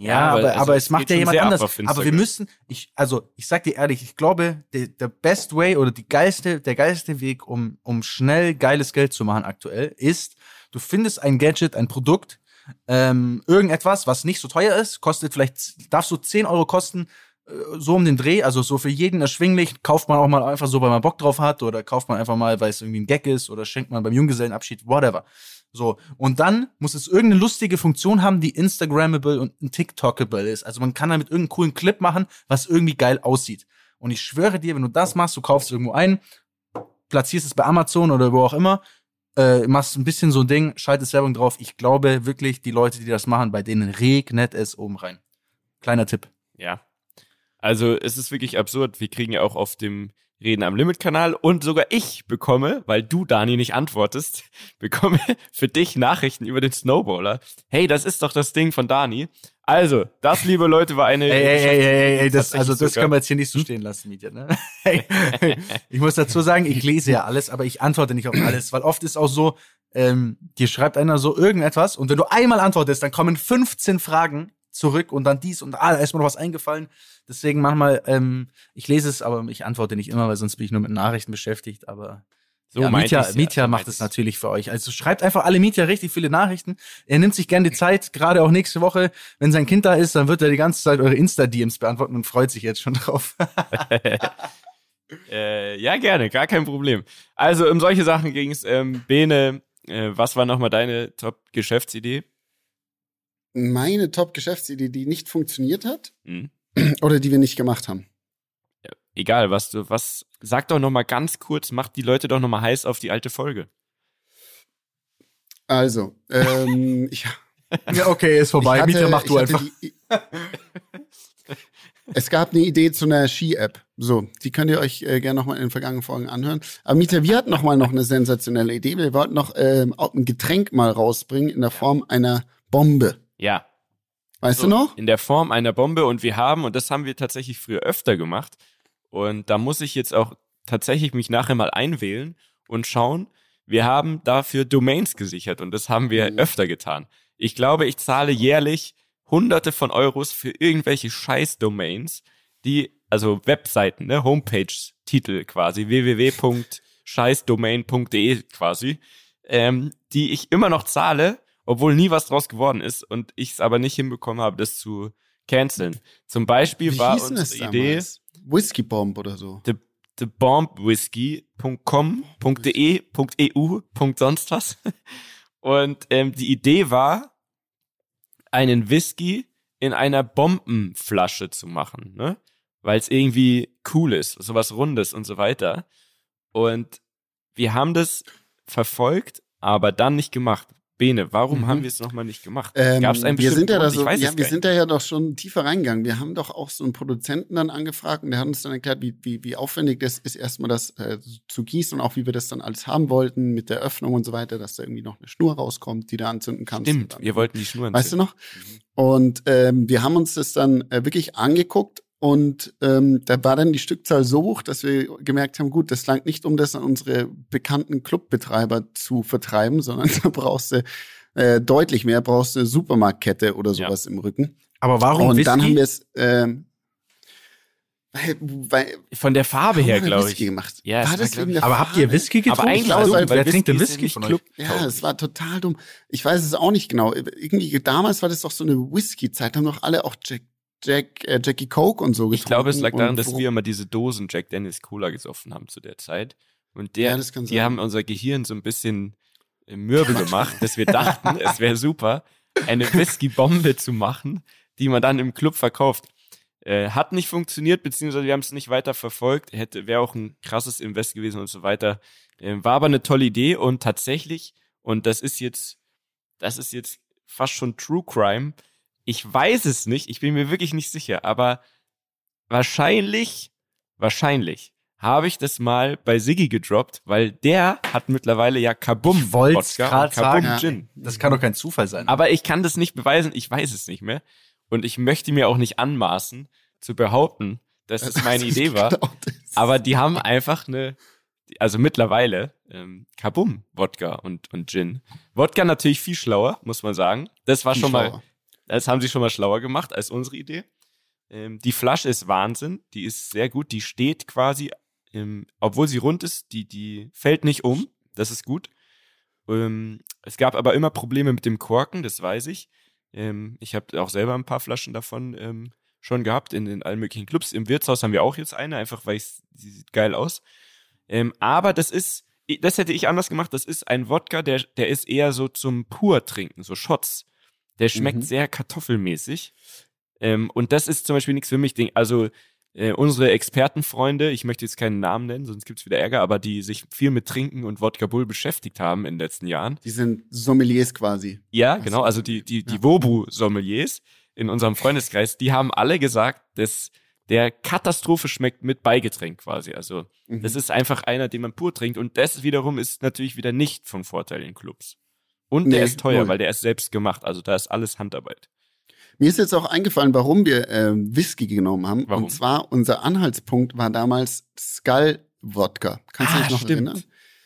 Ja, aber aber, also aber es macht ja jemand anders. Aber wir müssen, ich, also ich sag dir ehrlich, ich glaube, der, der best way oder die geilste, der geilste Weg, um, um schnell geiles Geld zu machen aktuell, ist, du findest ein Gadget, ein Produkt, ähm, irgendetwas, was nicht so teuer ist, kostet vielleicht, darf so 10 Euro kosten, äh, so um den Dreh, also so für jeden erschwinglich, kauft man auch mal einfach so, weil man Bock drauf hat, oder kauft man einfach mal, weil es irgendwie ein Gag ist, oder schenkt man beim Junggesellenabschied, whatever. So, und dann muss es irgendeine lustige Funktion haben, die Instagrammable und TikTokable ist. Also man kann damit irgendeinen coolen Clip machen, was irgendwie geil aussieht. Und ich schwöre dir, wenn du das machst, du kaufst irgendwo ein, platzierst es bei Amazon oder wo auch immer, äh, machst ein bisschen so ein Ding, schaltest Werbung drauf. Ich glaube wirklich, die Leute, die das machen, bei denen regnet es oben rein. Kleiner Tipp. Ja. Also es ist wirklich absurd. Wir kriegen ja auch auf dem Reden am Limit-Kanal und sogar ich bekomme, weil du, Dani, nicht antwortest, bekomme für dich Nachrichten über den Snowballer. Hey, das ist doch das Ding von Dani. Also, das, liebe Leute, war eine... Ey, ey, ey, ey, ey, das, also das können wir jetzt hier nicht so stehen lassen, Mietje. Ne? Ich muss dazu sagen, ich lese ja alles, aber ich antworte nicht auf alles, weil oft ist auch so, ähm, dir schreibt einer so irgendetwas und wenn du einmal antwortest, dann kommen 15 Fragen zurück und dann dies und ah, da ist mir noch was eingefallen. Deswegen manchmal, ähm, ich lese es, aber ich antworte nicht immer, weil sonst bin ich nur mit Nachrichten beschäftigt. Aber So ja, Mietja, ja, Mietja macht es natürlich für euch. Also schreibt einfach alle Mietja richtig viele Nachrichten. Er nimmt sich gerne die Zeit, gerade auch nächste Woche. Wenn sein Kind da ist, dann wird er die ganze Zeit eure Insta-DMs beantworten und freut sich jetzt schon drauf. Äh, ja, gerne, gar kein Problem. Also, um solche Sachen ging's. Ähm, Bene, äh, was war nochmal deine Top-Geschäftsidee? Meine Top-Geschäftsidee, die nicht funktioniert hat Hm? oder die wir nicht gemacht haben. Egal, was du, was, sag doch nochmal ganz kurz, mach die Leute doch nochmal heiß auf die alte Folge. Also, ähm, ich, ja, okay, ist vorbei. ich hatte, Mietja, mach du einfach. Die, es gab eine Idee zu einer Ski-App. So, die könnt ihr euch äh, gerne nochmal in den vergangenen Folgen anhören. Aber Mieter, wir hatten nochmal noch eine sensationelle Idee. Wir wollten noch ähm, auch ein Getränk mal rausbringen in der Form einer Bombe. Ja. Weißt So, du noch? In der Form einer Bombe und wir haben, und das haben wir tatsächlich früher öfter gemacht, und da muss ich jetzt auch tatsächlich mich nachher mal einwählen und schauen, wir haben dafür Domains gesichert und das haben wir Mhm. öfter getan. Ich glaube, ich zahle jährlich hunderte von Euros für irgendwelche Scheiß-Domains, die, also Webseiten, ne, Homepage-Titel quasi, www.scheißdomain.de quasi, ähm, die ich immer noch zahle, obwohl nie was draus geworden ist und ich es aber nicht hinbekommen habe, das zu canceln. Zum Beispiel Wie war unsere Idee? Whisky Bomb oder so. the, thebombwhiskey.com.de.eu. sonst was. Und ähm, die Idee war, einen Whisky in einer Bombenflasche zu machen, ne? Weil es irgendwie cool ist, sowas Rundes und so weiter. Und wir haben das verfolgt, aber dann nicht gemacht. Bene, warum Mhm. haben wir es nochmal nicht gemacht? Ähm, Gab es einen wir sind ja da so, ja, wir sind da ja doch schon tiefer reingegangen. Wir haben doch auch so einen Produzenten dann angefragt und der hat uns dann erklärt, wie, wie, wie aufwendig das ist, erstmal das äh, zu gießen und auch wie wir das dann alles haben wollten mit der Öffnung und so weiter, dass da irgendwie noch eine Schnur rauskommt, die du anzünden kannst. Stimmt, wir wollten die Schnur Weißt du anzünden. noch? Und ähm, wir haben uns das dann äh, wirklich angeguckt und ähm, da war dann die Stückzahl so hoch, dass wir gemerkt haben, gut, das langt nicht, um das an unsere bekannten Clubbetreiber zu vertreiben, sondern da brauchst du äh, deutlich mehr, brauchst du eine Supermarktkette oder Ja. sowas im Rücken. Aber warum und Whisky? dann haben wir es ähm, weil, weil Von der Farbe her, glaube ich. gemacht. Ja, es war war, das glaub wegen ich- der aber habt ihr? Whisky getrunken? Aber eigentlich glaube, dumm, weil- weil wer trinkt denn Whisky ja von? Club- Ja, es war total dumm. Ich weiß es auch nicht genau. Irgendwie damals war das doch so eine Whisky-Zeit. Haben doch alle auch Jack, Jack, äh, Jackie Coke und so getrunken. Ich glaube, es lag daran, dass wir immer diese Dosen Jack Daniels Cola gesoffen haben zu der Zeit. Und der, Ja, die sein. haben unser Gehirn so ein bisschen äh, mürbe gemacht, dass wir dachten, es wäre super, eine Whisky-Bombe zu machen, die man dann im Club verkauft. Äh, hat nicht funktioniert, beziehungsweise wir haben es nicht weiter verfolgt. Hätte, wäre auch ein krasses Invest gewesen und so weiter. Äh, war aber eine tolle Idee und tatsächlich, und das ist jetzt, das ist jetzt fast schon True Crime. Ich weiß es nicht, ich bin mir wirklich nicht sicher, aber wahrscheinlich, wahrscheinlich habe ich das mal bei Siggi gedroppt, weil der hat mittlerweile ja Kabum Wodka und Kabum. Gin. Das kann doch kein Zufall sein. Aber ich kann das nicht beweisen, ich weiß es nicht mehr. Und ich möchte mir auch nicht anmaßen, zu behaupten, dass es meine Idee war. Genau. Aber die haben einfach eine, also mittlerweile, ähm, Kabum Wodka und, und Gin. Wodka natürlich viel schlauer, muss man sagen. Das war Viel schon mal, schlauer. Das haben sie schon mal schlauer gemacht als unsere Idee. Ähm, die Flasche ist Wahnsinn, die ist sehr gut, die steht quasi, ähm, obwohl sie rund ist, die, die fällt nicht um, das ist gut. Ähm, es gab aber immer Probleme mit dem Korken, das weiß ich. Ähm, ich habe auch selber ein paar Flaschen davon ähm, schon gehabt in den allen möglichen Clubs. Im Wirtshaus haben wir auch jetzt eine, einfach weil sie sieht geil aus. Ähm, aber das ist, das hätte ich anders gemacht. Das ist ein Wodka, der, der ist eher so zum Pur-Trinken, so Shots. Der schmeckt Mhm. sehr kartoffelmäßig. Ähm, und das ist zum Beispiel nichts für mich. Also äh, unsere Expertenfreunde, ich möchte jetzt keinen Namen nennen, sonst gibt's wieder Ärger, aber die sich viel mit Trinken und Wodka Bull beschäftigt haben in den letzten Jahren. Die sind Sommeliers quasi. Ja, Ach genau, so. also die, die, die Ja. Wobu-Sommeliers in unserem Freundeskreis, die haben alle gesagt, dass der Katastrophe schmeckt mit Beigetränk quasi. Also Mhm. das ist einfach einer, den man pur trinkt. Und das wiederum ist natürlich wieder nicht von Vorteil in Clubs. Und der Nee, ist teuer, null. weil der ist selbst gemacht. Also da ist alles Handarbeit. Mir ist jetzt auch eingefallen, warum wir ähm, Whisky genommen haben. Warum? Und zwar, unser Anhaltspunkt war damals Skull-Wodka. Kannst du Ah, dich noch stimmt. erinnern?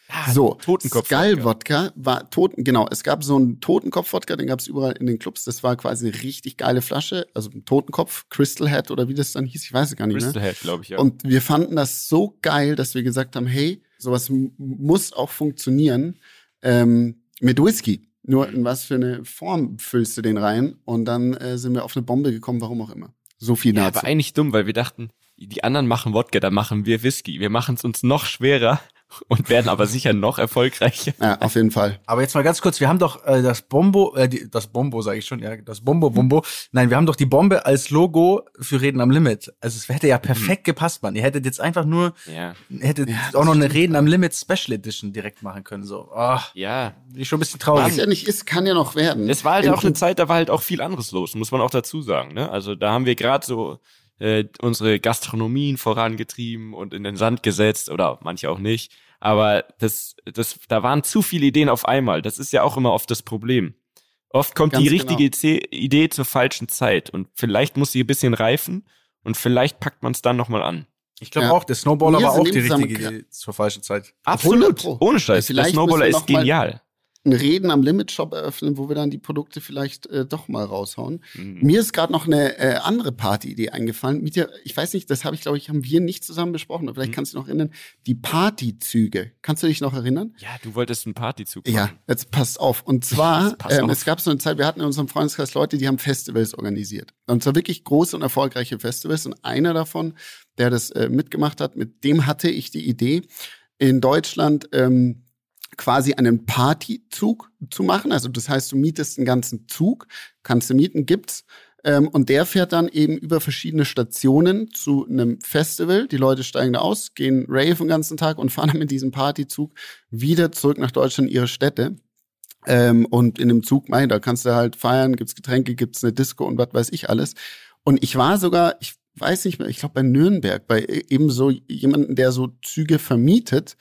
Ah, So, Totenkopf. Skull-Wodka war Toten, genau, es gab so einen Totenkopf-Wodka, den gab es überall in den Clubs. Das war quasi eine richtig geile Flasche, also ein Totenkopf, Crystal Head oder wie das dann hieß, ich weiß es gar nicht Crystal mehr. Head, glaube ich, ja. Und wir fanden das so geil, dass wir gesagt haben, hey, sowas muss auch funktionieren ähm, mit Whisky. Nur in was für eine Form füllst du den rein? Und dann äh, sind wir auf eine Bombe gekommen, warum auch immer. So viel ja, dazu. aber eigentlich dumm, weil wir dachten, die anderen machen Wodka, da machen wir Whisky. Wir machen es uns noch schwerer und werden aber sicher noch erfolgreicher. ja, auf jeden Fall. Aber jetzt mal ganz kurz, wir haben doch äh, das Bombo, äh, die, das Bombo sage ich schon, ja, das Bombo Bombo. Nein, wir haben doch die Bombe als Logo für Reden am Limit. Also es hätte ja perfekt gepasst, Mann. Ihr hättet jetzt einfach nur, Ja. hättet Ja, auch noch eine. Reden am Limit Special Edition direkt machen können. So, ah, Ja, bin ich schon ein bisschen Was traurig. ja nicht ist, kann ja noch werden. Es war halt Im auch eine Zeit, da war halt auch viel anderes los, muss man auch dazu sagen. Ne? Also da haben wir gerade so äh, unsere Gastronomien vorangetrieben und in den Sand gesetzt oder manche auch nicht. Aber das, das, da waren zu viele Ideen auf einmal. Das ist ja auch immer oft das Problem. Oft kommt Ganz die genau. richtige Ze- Idee zur falschen Zeit und vielleicht muss sie ein bisschen reifen und vielleicht packt man es dann nochmal an. Ich glaube Ja. auch, der Snowballer Mir war auch die richtige Idee zur falschen Zeit. Absolut. Ohne Scheiß. Der Vielleicht Snowballer ist genial. Ein Reden am Limit-Shop eröffnen, wo wir dann die Produkte vielleicht äh, doch mal raushauen. Mhm. Mir ist gerade noch eine äh, andere Party-Idee eingefallen. Mit der, ich weiß nicht, das habe ich, glaube ich, haben wir nicht zusammen besprochen, aber vielleicht Mhm. kannst du dich noch erinnern. Die Partyzüge. Kannst du dich noch erinnern? Ja, du wolltest einen Partyzug Ja, machen. jetzt passt auf. Und zwar, ähm, auf. es gab so eine Zeit, wir hatten in unserem Freundeskreis Leute, die haben Festivals organisiert. Und zwar wirklich große und erfolgreiche Festivals. Und einer davon, der das äh, mitgemacht hat, mit dem hatte ich die Idee, in Deutschland ähm, quasi einen Partyzug zu machen. Also das heißt, du mietest einen ganzen Zug, kannst du mieten, gibt's. Ähm, und der fährt dann eben über verschiedene Stationen zu einem Festival. Die Leute steigen da aus, gehen rave den ganzen Tag und fahren dann mit diesem Partyzug wieder zurück nach Deutschland in ihre Städte. Ähm, und in dem Zug, mein, da kannst du halt feiern, gibt's Getränke, gibt's eine Disco und was weiß ich alles. Und ich war sogar, ich weiß nicht mehr, ich glaube bei Nürnberg, bei e-, eben so jemanden, der so Züge vermietet.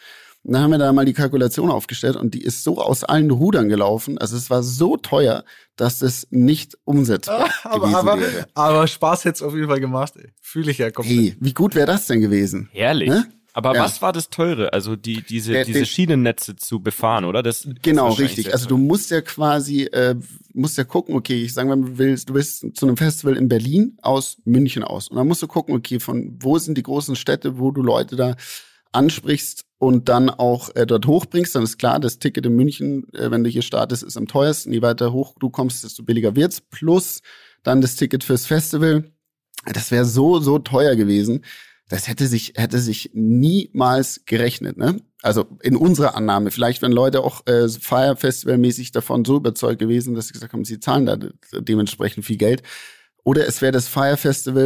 Und dann haben wir da mal die Kalkulation aufgestellt und die ist so aus allen Rudern gelaufen. Also es war so teuer, dass das nicht umsetzbar aber, gewesen aber, wäre. aber Spaß hätte es auf jeden Fall gemacht, ey. Fühle ich ja komplett. Hey, wie gut wäre das denn gewesen? Herrlich. Ne? Aber Ja. was war das Teure? Also die, diese, Der- diese den- Schienennetze zu befahren, oder? Das ist Genau, richtig. Also du musst ja quasi, äh, musst ja gucken, okay, ich sage mal, du willst, du bist zu einem Festival in Berlin aus München aus. Und dann musst du gucken, okay, von wo sind die großen Städte, wo du Leute da ansprichst und dann auch äh, dort hochbringst, dann ist klar, das Ticket in München, äh, wenn du hier startest, ist am teuersten. Je weiter hoch du kommst, desto billiger wird's. Plus dann das Ticket fürs Festival. Das wäre so, so teuer gewesen. Das hätte sich, hätte sich niemals gerechnet, ne? Also in unserer Annahme. Vielleicht, wenn Leute auch äh, Fire Festival-mäßig davon so überzeugt gewesen, dass sie gesagt haben, sie zahlen da de dementsprechend viel Geld. Oder es wäre das Fire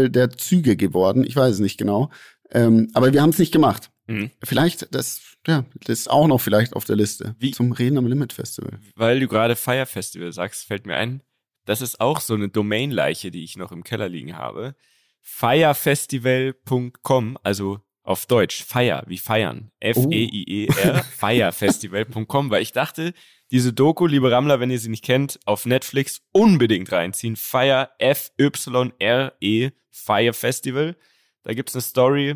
der Züge geworden. Ich weiß es nicht genau. Ähm, aber wir haben es nicht gemacht. Mhm. Vielleicht, das, ja, das ist auch noch vielleicht auf der Liste. Wie- Zum Reden am Limit Festival. Weil du gerade Fire Festival sagst, fällt mir ein, das ist auch so eine Domainleiche, die ich noch im Keller liegen habe. Firefestival.com, also auf Deutsch, Fire, wie feiern. F-E-I-E-R, firefestival.com, weil ich dachte, diese Doku, liebe Rammler, wenn ihr sie nicht kennt, auf Netflix unbedingt reinziehen. Fire, F-Y-R-E, Fire Festival. Da gibt's eine Story,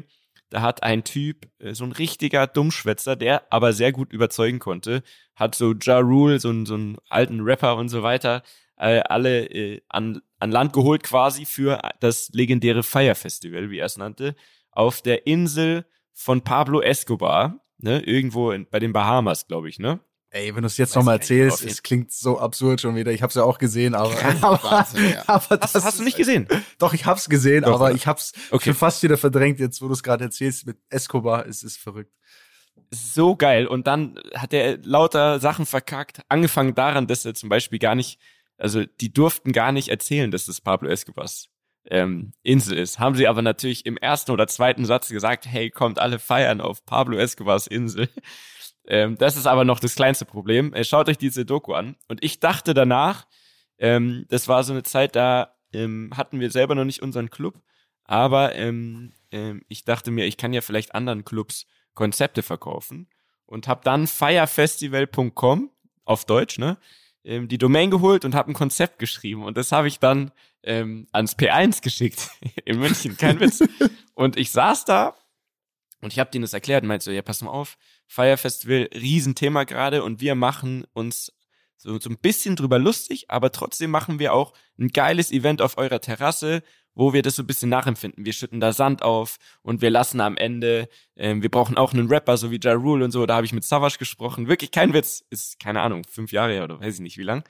da hat ein Typ, äh, so ein richtiger Dummschwätzer, der aber sehr gut überzeugen konnte, hat so Ja Rule, so, einen- so einen alten Rapper und so weiter, äh, alle äh, an, an Land geholt quasi für das legendäre Fire Festival, wie er es nannte, auf der Insel von Pablo Escobar, ne, irgendwo in, bei den Bahamas, glaube ich, ne? Ey, wenn du es jetzt nochmal erzählst, es klingt so absurd schon wieder. Ich habe es ja auch gesehen, aber, aber, Wahnsinn, ja. aber das hast du nicht gesehen? Doch, ich hab's gesehen, Doch, aber oder? ich hab's Okay. schon fast wieder verdrängt jetzt, wo du es gerade erzählst mit Escobar. Es ist verrückt. so geil. Und dann hat er lauter Sachen verkackt. Angefangen daran, dass er zum Beispiel gar nicht, also die durften gar nicht erzählen, dass das Pablo Escobars ähm, Insel ist. Haben sie aber natürlich im ersten oder zweiten Satz gesagt, hey, kommt alle feiern auf Pablo Escobars Insel. Ähm, das ist aber noch das kleinste Problem. Äh, schaut euch diese Doku an. Und ich dachte danach, ähm, das war so eine Zeit, da ähm, hatten wir selber noch nicht unseren Club, aber ähm, ähm, ich dachte mir, ich kann ja vielleicht anderen Clubs Konzepte verkaufen und habe dann firefestival.com auf Deutsch, ne, ähm, die Domain geholt und habe ein Konzept geschrieben und das habe ich dann ähm, ans P1 geschickt in München, kein Witz. Und ich saß da und ich habe denen das erklärt und meinte so, ja, pass mal auf, Fire Riesenthema gerade und wir machen uns so, so ein bisschen drüber lustig, aber trotzdem machen wir auch ein geiles Event auf eurer Terrasse, wo wir das so ein bisschen nachempfinden. Wir schütten da Sand auf und wir lassen am Ende, ähm, wir brauchen auch einen Rapper, so wie Ja Rule und so, da habe ich mit Savage gesprochen. Wirklich kein Witz, ist keine Ahnung, fünf Jahre oder weiß ich nicht wie lang.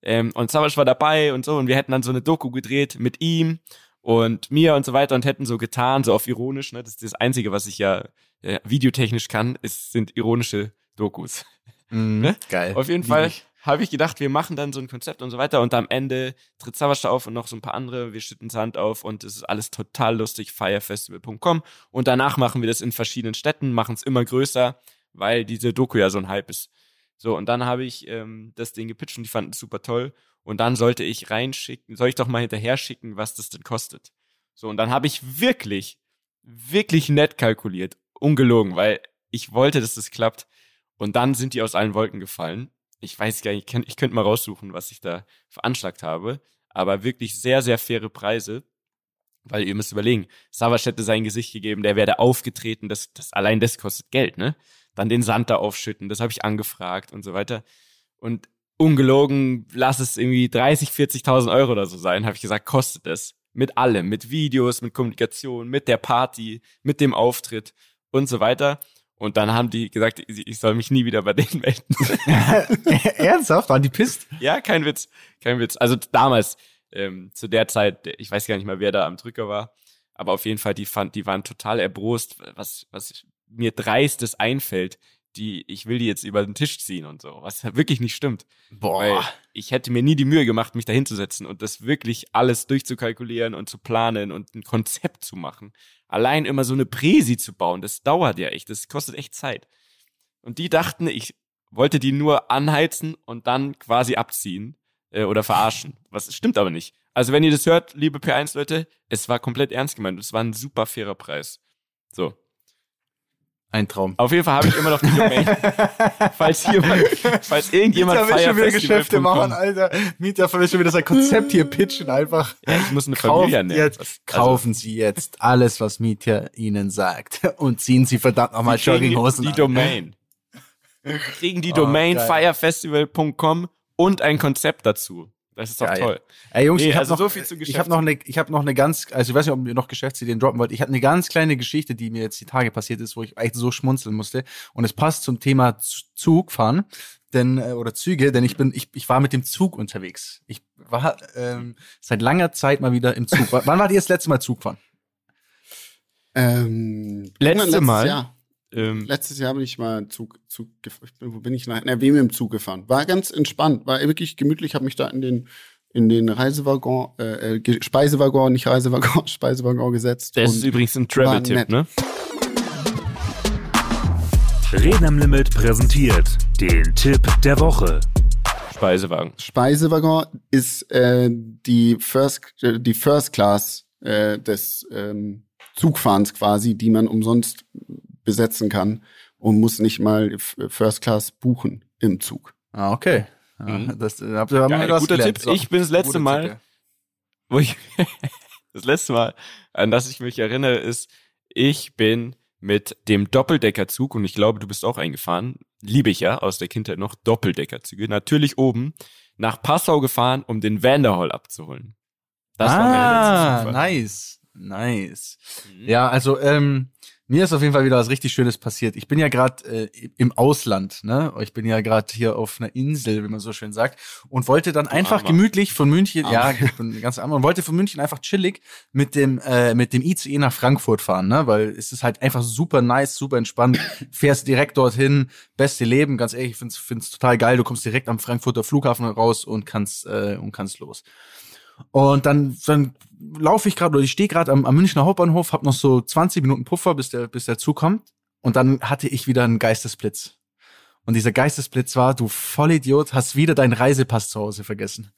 Ähm, und Savage war dabei und so und wir hätten dann so eine Doku gedreht mit ihm und mir und so weiter und hätten so getan, so auf ironisch, ne? Das ist das Einzige, was ich ja äh, videotechnisch kann, ist, sind ironische Dokus. Ne? Geil. Auf jeden Fall habe ich gedacht, wir machen dann so ein Konzept und so weiter und am Ende tritt Savage da auf und noch so ein paar andere, wir schütten Sand auf und es ist alles total lustig, firefestival.com und danach machen wir das in verschiedenen Städten, machen es immer größer, weil diese Doku ja so ein Hype ist. So, und dann habe ich ähm, das Ding gepitcht und die fanden es super toll und dann sollte ich reinschicken, soll ich doch mal hinterher schicken, was das denn kostet. So, und dann habe ich wirklich, wirklich nett kalkuliert, ungelogen, weil ich wollte, dass das klappt. Und dann sind die aus allen Wolken gefallen. Ich weiß gar nicht, ich, ich könnte mal raussuchen, was ich da veranschlagt habe. Aber wirklich sehr, sehr faire Preise. Weil ihr müsst überlegen, Savage hätte sein Gesicht gegeben, der wäre aufgetreten, das, das allein das kostet Geld, ne? Dann den Sand da aufschütten, das habe ich angefragt und so weiter. Und ungelogen, lass es irgendwie 30, 40.000 Euro oder so sein, habe ich gesagt, kostet es. Mit allem, mit Videos, mit Kommunikation, mit der Party, mit dem Auftritt und so weiter. Und dann haben die gesagt, ich soll mich nie wieder bei denen melden. Ernsthaft? Waren die pisst? ja, kein Witz, kein Witz. Also damals, ähm, zu der Zeit, ich weiß gar nicht mal, wer da am Drücker war, aber auf jeden Fall, die fand, die waren total erprost, was, was mir dreistes einfällt, die, ich will die jetzt über den Tisch ziehen und so, was wirklich nicht stimmt. Boah. Weil ich hätte mir nie die Mühe gemacht, mich da hinzusetzen und das wirklich alles durchzukalkulieren und zu planen und ein Konzept zu machen. Allein immer so eine Präsi zu bauen, das dauert ja echt, das kostet echt Zeit. Und die dachten, ich wollte die nur anheizen und dann quasi abziehen äh, oder verarschen. Was stimmt aber nicht. Also wenn ihr das hört, liebe P1-Leute, es war komplett ernst gemeint. Es war ein super fairer Preis. So. Ein Traum. Auf jeden Fall habe ich immer noch die Domain. falls jemand, falls irgendjemand Mieter will schon wieder Geschäfte machen, Alter. Mieter will schon wieder sein Konzept hier pitchen, einfach. Ja, ich muss eine Kaufen, Familie ernähren. jetzt, Was- kaufen Sie jetzt alles, was Mieter Ihnen sagt. Und ziehen Sie verdammt nochmal Jogginghosen die an. Domain. Sie kriegen die Oh, Domain geil. firefestival.com und ein Konzept dazu. Das ist doch Geil. toll. Ey Jungs, Nee, ich habe also noch, so viel zu ich habe noch eine, ich habe noch eine ganz, also ich weiß nicht, ob ihr noch Geschäftsideen droppen wollt. Ich habe eine ganz kleine Geschichte, die mir jetzt die Tage passiert ist, wo ich echt so schmunzeln musste. Und es passt zum Thema Zugfahren, denn äh, oder Züge, denn ich bin, ich, ich war mit dem Zug unterwegs. Ich war ähm, seit langer Zeit mal wieder im Zug. Wann wart ihr das letzte Mal Zug fahren? Ähm, Letzte letztes Mal? Jahr. Ähm, Letztes Jahr bin ich mal Zug, Zug wo bin ich nach NRW mit dem Zug gefahren. War ganz entspannt, war wirklich gemütlich, habe mich da in den in den Reisewaggon, äh, äh, Speisewaggon, nicht Reisewaggon, Speisewaggon gesetzt. das und ist übrigens ein Travel-Tipp, ne? Reden am Limit präsentiert den Tipp der Woche. Speisewagen. Speisewaggon ist äh, die First äh, die First Class äh, des ähm, Zugfahrens quasi, die man umsonst besetzen kann und muss nicht mal First Class buchen im Zug. Ah, okay. Ja, Mhm. Das habt ihr wir was guter gelernt. Tipp. Ich bin das letzte Mal- Tipp, ja. Wo ich, das letzte Mal, an das ich mich erinnere, ist, ich bin mit dem Doppeldeckerzug, und ich glaube, du bist auch eingefahren, liebe ich ja aus der Kindheit noch, Doppeldeckerzüge, natürlich oben, nach Passau gefahren, um den Vanderhall abzuholen. Das war meine letzte ah, Zugfahrt. nice. Nice. Mhm. Ja, also ähm, mir ist auf jeden Fall wieder was richtig Schönes passiert. Ich bin ja gerade äh, im Ausland, ne? Ich bin ja gerade hier auf einer Insel, wie man so schön sagt, und wollte dann einfach Armer. gemütlich von München, ja, Armer. ich bin ganz arm, und wollte von München einfach chillig mit dem äh, mit dem ICE nach Frankfurt fahren, ne? Weil es ist halt einfach super nice, super entspannt. Fährst direkt dorthin, beste Leben, ganz ehrlich, ich find's, find's total geil. Du kommst direkt am Frankfurter Flughafen raus und kannst äh, und kannst los. Und dann, dann laufe ich gerade oder ich stehe gerade am, am Münchner Hauptbahnhof, habe noch so 20 Minuten Puffer, bis der, bis der Zug kommt. Und dann hatte ich wieder einen Geistesblitz. Und dieser Geistesblitz war, du Vollidiot, hast wieder deinen Reisepass zu Hause vergessen.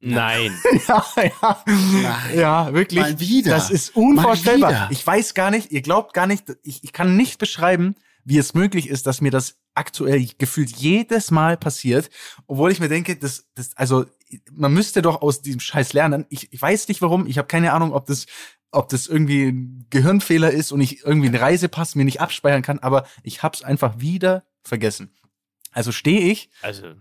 Nein. ja, ja. Nein. Ja, wirklich. Mal wieder. Das ist unvorstellbar. Ich weiß gar nicht, ihr glaubt gar nicht, ich, ich kann nicht beschreiben, wie es möglich ist, dass mir das aktuell gefühlt jedes Mal passiert, obwohl ich mir denke, das, das, also man müsste doch aus diesem Scheiß lernen. Ich, ich weiß nicht warum, ich habe keine Ahnung, ob das, ob das irgendwie ein Gehirnfehler ist und ich irgendwie einen Reisepass mir nicht abspeichern kann, aber ich hab's einfach wieder vergessen. Also stehe ich, Also.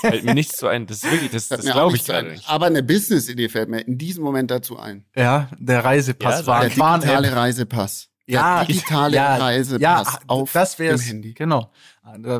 fällt mir nichts so ein. Das ist wirklich, das, Fällt das glaube ich nichts gerade nicht. Aber eine Business-Idee fällt mir in diesem Moment dazu ein. ja, der Reisepass Ja, war Der digitale Reisepass. Ja, digitale ja, Reisepass ja, auf das dem wär's, Handy. Genau.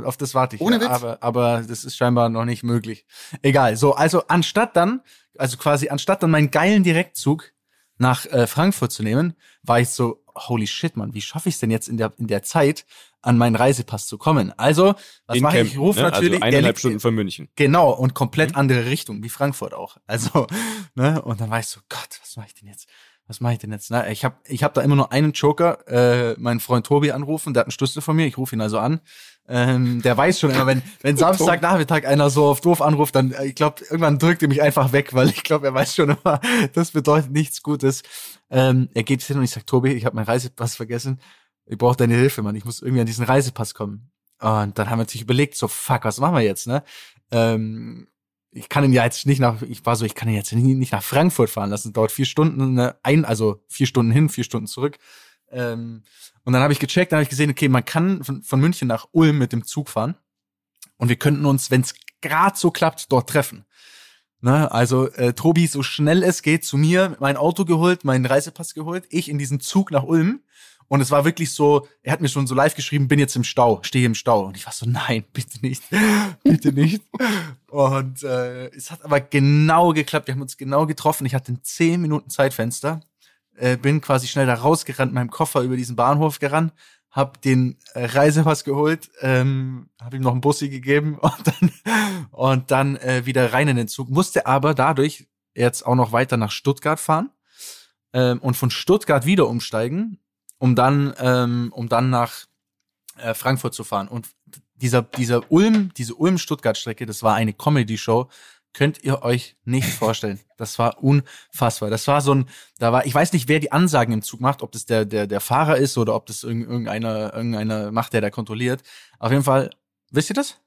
Auf das warte ich. Ohne ja, Witz. Aber, aber das ist scheinbar noch nicht möglich. Egal. So, also anstatt dann, also quasi anstatt dann meinen geilen Direktzug nach äh, Frankfurt zu nehmen, war ich so, holy shit, Mann, wie schaffe ich es denn jetzt in der, in der Zeit, an meinen Reisepass zu kommen? Also, was mache ich? Ich rufe ne? natürlich, Also eineinhalb Stunden von München. Genau, und komplett Mhm. andere Richtung, wie Frankfurt auch. Also, ne, und dann war ich so, Gott, was mache ich denn jetzt? Was mache ich denn jetzt? Na, ich habe ich hab da immer nur einen Joker, äh, meinen Freund Tobi anrufen, der hat einen Schlüssel von mir, ich rufe ihn also an. Ähm, der weiß schon immer, wenn, wenn Samstagnachmittag einer so auf doof anruft, dann, äh, ich glaube, irgendwann drückt er mich einfach weg, weil ich glaube, er weiß schon immer, das bedeutet nichts Gutes. Ähm, er geht hin und ich sag, Tobi, ich habe meinen Reisepass vergessen. Ich brauche deine Hilfe, Mann. Ich muss irgendwie an diesen Reisepass kommen. Und dann haben wir sich überlegt, so, fuck, was machen wir jetzt, ne? Ähm, ich kann ihn ja jetzt nicht nach, ich war so, ich kann ihn jetzt nicht nach Frankfurt fahren lassen. Dauert vier Stunden, ne, ein, also vier Stunden hin, vier Stunden zurück. Ähm, und dann habe ich gecheckt, dann habe ich gesehen, okay, man kann von, von München nach Ulm mit dem Zug fahren. Und wir könnten uns, wenn es gerade so klappt, dort treffen. Ne, also äh, Tobi so schnell es geht zu mir, mein Auto geholt, meinen Reisepass geholt, ich in diesen Zug nach Ulm. Und es war wirklich so, er hat mir schon so live geschrieben, bin jetzt im Stau, stehe im Stau. Und ich war so, nein, bitte nicht, bitte nicht. Und äh, es hat aber genau geklappt, wir haben uns genau getroffen. Ich hatte ein 10 Minuten Zeitfenster, äh, bin quasi schnell da rausgerannt, meinem Koffer über diesen Bahnhof gerannt, hab den äh, Reisepass geholt, ähm, habe ihm noch einen Bussi gegeben und dann und dann äh, wieder rein in den Zug. Musste aber dadurch jetzt auch noch weiter nach Stuttgart fahren ähm, und von Stuttgart wieder umsteigen, um dann ähm, um dann nach äh, Frankfurt zu fahren. Und dieser dieser Ulm, diese Ulm-Stuttgart-Strecke, das war eine Comedy-Show könnt ihr euch nicht vorstellen. Das war unfassbar. Das war so ein, da war, ich weiß nicht, wer die Ansagen im Zug macht, ob das der, der, der Fahrer ist oder ob das irgendeiner, irgendeiner macht, der da kontrolliert. Auf jeden Fall, wisst ihr das?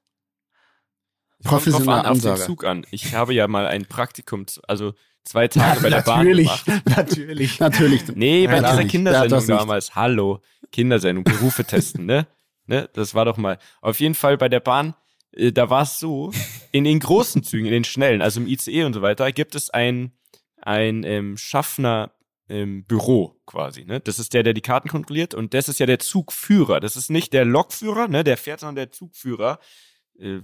Kommt drauf an, auf den Zug an. Ich habe ja mal ein Praktikum, also zwei Tage bei der Bahn gemacht. Natürlich, natürlich. Nee, bei Ja, dieser. Kindersendung Ja, das damals. Hallo, Kindersendung, Berufe testen, ne? ne? Das war doch mal. Auf jeden Fall bei der Bahn, äh, da war es so, in den großen Zügen, in den schnellen, also im ICE und so weiter, gibt es ein, ein ähm, Schaffner ähm, Büro quasi, ne? Das ist der, der die Karten kontrolliert und das ist ja der Zugführer. Das ist nicht der Lokführer, ne? Der fährt, sondern der Zugführer. Äh,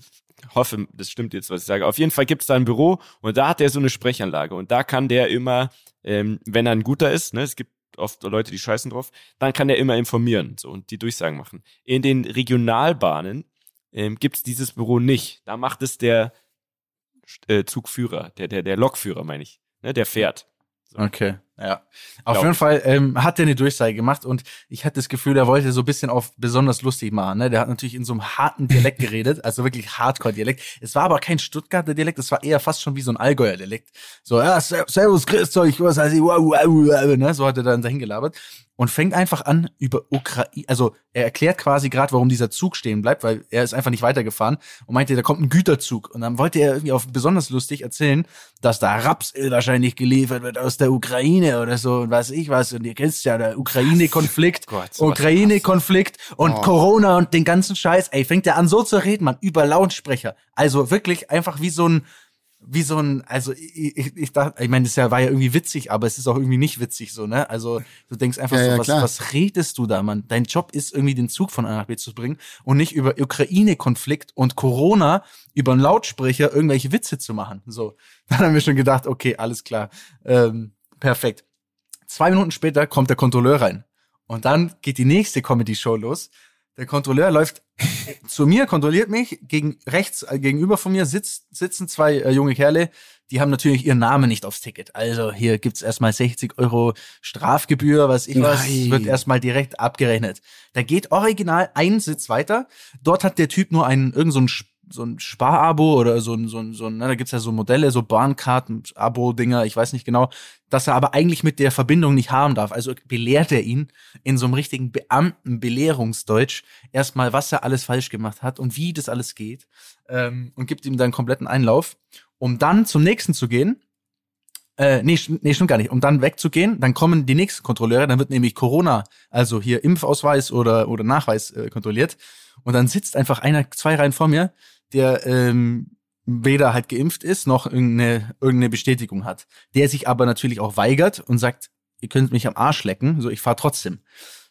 hoffe, das stimmt jetzt, was ich sage. Auf jeden Fall gibt es da ein Büro und da hat er so eine Sprechanlage und da kann der immer, ähm, wenn er ein guter ist, ne, es gibt oft Leute, die scheißen drauf, dann kann er immer informieren so und die Durchsagen machen. In den Regionalbahnen ähm, gibt es dieses Büro nicht. Da macht es der äh, Zugführer, der, der, der Lokführer, meine ich, ne, der fährt. Okay, ja. Auf jeden Fall ähm, hat er eine Durchsage gemacht und ich hatte das Gefühl, er wollte so ein bisschen auf besonders lustig machen. Ne? Der hat natürlich in so einem harten Dialekt geredet, also wirklich Hardcore-Dialekt. Es war aber kein Stuttgarter Dialekt, es war eher fast schon wie so ein Allgäuer Dialekt. So, ja, ser- servus, grüßt euch, was heißt ich, wow, wow, wow, ne? So hat er dann dahin gelabert und fängt einfach an über Ukraine, also er erklärt quasi gerade, warum dieser Zug stehen bleibt, weil er ist einfach nicht weitergefahren und meinte, da kommt ein Güterzug und dann wollte er irgendwie auf besonders lustig erzählen, dass da Rapsöl wahrscheinlich geliefert wird aus der Ukraine oder so und weiß ich was und ihr kennt ja der Ukraine-Konflikt, Ukraine-Konflikt und Oh. Corona und den ganzen Scheiß, ey, fängt er an so zu reden, man, über Lautsprecher, also wirklich einfach wie so ein wie so ein, also ich, ich, ich dachte, ich meine, das ja, war ja irgendwie witzig, aber es ist auch irgendwie nicht witzig so, ne? Also du denkst einfach Ja, so, ja, was, klar. was redest du da, Mann? Dein Job ist irgendwie den Zug von A nach B zu bringen und nicht über Ukraine-Konflikt und Corona über einen Lautsprecher irgendwelche Witze zu machen. So, dann haben wir schon gedacht, okay, alles klar, ähm, perfekt. Zwei Minuten später kommt der Kontrolleur rein und dann geht die nächste Comedy-Show los. Der Kontrolleur läuft zu mir, kontrolliert mich, gegen rechts äh, gegenüber von mir sitzt, sitzen zwei äh, junge Kerle, die haben natürlich ihren Namen nicht aufs Ticket. Also hier gibt's erstmal 60 Euro Strafgebühr, was ich was, Nein. wird erstmal direkt abgerechnet. Da geht original ein Sitz weiter. Dort hat der Typ nur einen, irgend so so ein Sparabo oder so ein, so ein, so ein ne, da gibt's ja so Modelle, so Bahnkarten, Abo-Dinger, ich weiß nicht genau, dass er aber eigentlich mit der Verbindung nicht haben darf. Also belehrt er ihn in so einem richtigen Beamtenbelehrungsdeutsch erstmal, was er alles falsch gemacht hat und wie das alles geht ähm, und gibt ihm dann kompletten Einlauf, um dann zum nächsten zu gehen. Äh, nee, nee, stimmt gar nicht. Um dann wegzugehen, dann kommen die nächsten Kontrolleure, dann wird nämlich Corona, also hier Impfausweis oder, oder Nachweis äh, kontrolliert. Und dann sitzt einfach einer, zwei Reihen vor mir, der ähm, weder halt geimpft ist, noch irgendeine, irgendeine Bestätigung hat. Der sich aber natürlich auch weigert und sagt, ihr könnt mich am Arsch lecken, so ich fahr trotzdem.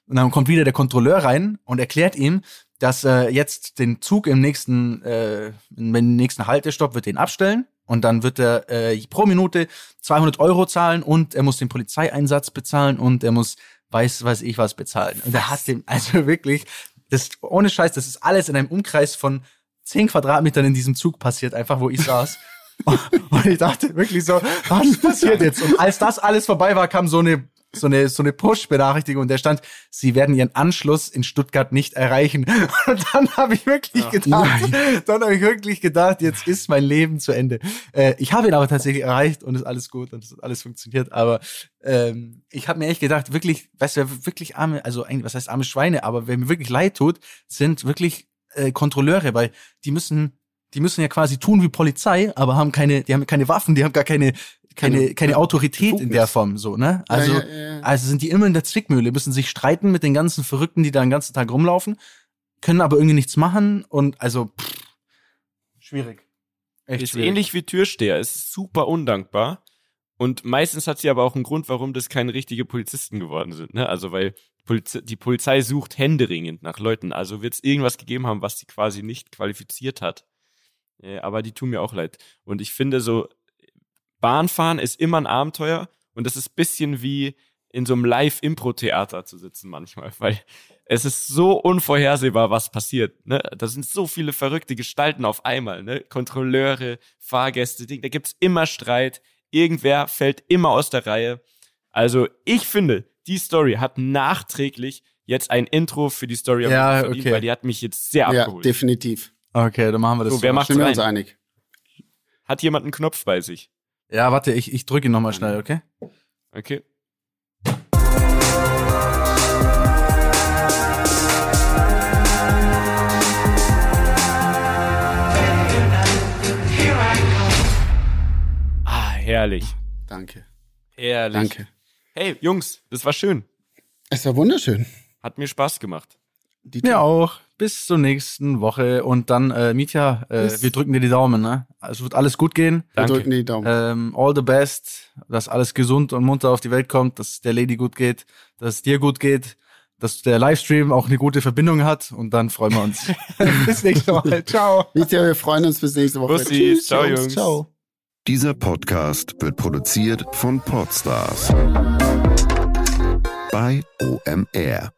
Und dann kommt wieder der Kontrolleur rein und erklärt ihm, dass er jetzt den Zug im nächsten, äh, im nächsten Haltestopp wird den abstellen und dann wird er äh, pro Minute 200 Euro zahlen und er muss den Polizeieinsatz bezahlen und er muss weiß weiß ich was bezahlen. Und er hat dem also wirklich das ohne Scheiß, das ist alles in einem Umkreis von 10 Quadratmetern in diesem Zug passiert, einfach wo ich saß. Und ich dachte wirklich so, was passiert jetzt? Und als das alles vorbei war, kam so eine so eine so eine Push-Benachrichtigung und der stand, sie werden ihren Anschluss in Stuttgart nicht erreichen. Und dann habe ich wirklich gedacht, dann habe ich wirklich gedacht, jetzt ist mein Leben zu Ende. Äh, ich habe ihn aber tatsächlich erreicht und ist alles gut und es hat alles funktioniert. Aber ähm, ich habe mir echt gedacht, wirklich, weißt du, wirklich arme, also eigentlich, was heißt arme Schweine, aber wer mir wirklich leid tut, sind wirklich äh, Kontrolleure, weil die müssen die müssen ja quasi tun wie Polizei, aber haben keine, die haben keine Waffen, die haben gar keine, keine, Keine Autorität in der Form, so, ne? Also, ja, ja, ja. also sind die immer in der Zwickmühle, müssen sich streiten mit den ganzen Verrückten, die da den ganzen Tag rumlaufen, können aber irgendwie nichts machen und also, pff, schwierig. Echt Ist schwierig. ähnlich wie Türsteher, ist super undankbar. Und meistens hat sie aber auch einen Grund, warum das keine richtige Polizisten geworden sind. Ne? Also weil Poliz die Polizei sucht händeringend nach Leuten. Also wird es irgendwas gegeben haben, was sie quasi nicht qualifiziert hat. Äh, aber die tun mir auch leid. Und ich finde so, Bahnfahren ist immer ein Abenteuer und das ist bisschen wie in so einem Live-Impro-Theater zu sitzen manchmal, weil es ist so unvorhersehbar, was passiert. Ne? Da sind so viele verrückte Gestalten auf einmal, ne? Kontrolleure, Fahrgäste, Ding. Da gibt's immer Streit. Irgendwer fällt immer aus der Reihe. Also ich finde, die Story hat nachträglich jetzt ein Intro für die Story Ja, verdient, okay. weil die hat mich jetzt sehr Ja, abgeholt. definitiv. Okay, dann machen wir das So, wer macht Sind wir uns einig? Hat jemand einen Knopf bei sich? Ja, warte, ich, ich drücke ihn nochmal schnell, okay? Okay. Ah, herrlich. Danke. Herrlich. Danke. Hey, Jungs, das war schön. Es war wunderschön. Hat mir Spaß gemacht. Die Mir auch. Bis zur nächsten Woche. Und dann, äh, Mietja, äh, wir drücken dir die Daumen, ne? Es wird alles gut gehen. Wir Danke. drücken die Daumen. Ähm, all the best, dass alles gesund und munter auf die Welt kommt, dass der Lady gut geht, dass es dir gut geht, dass der Livestream auch eine gute Verbindung hat und dann freuen wir uns. Bis nächste Mal. Ciao. Mietja, wir freuen uns bis nächste Woche. Bussi, ciao, Jungs. Ciao. Dieser Podcast wird produziert von Podstars bei OMR.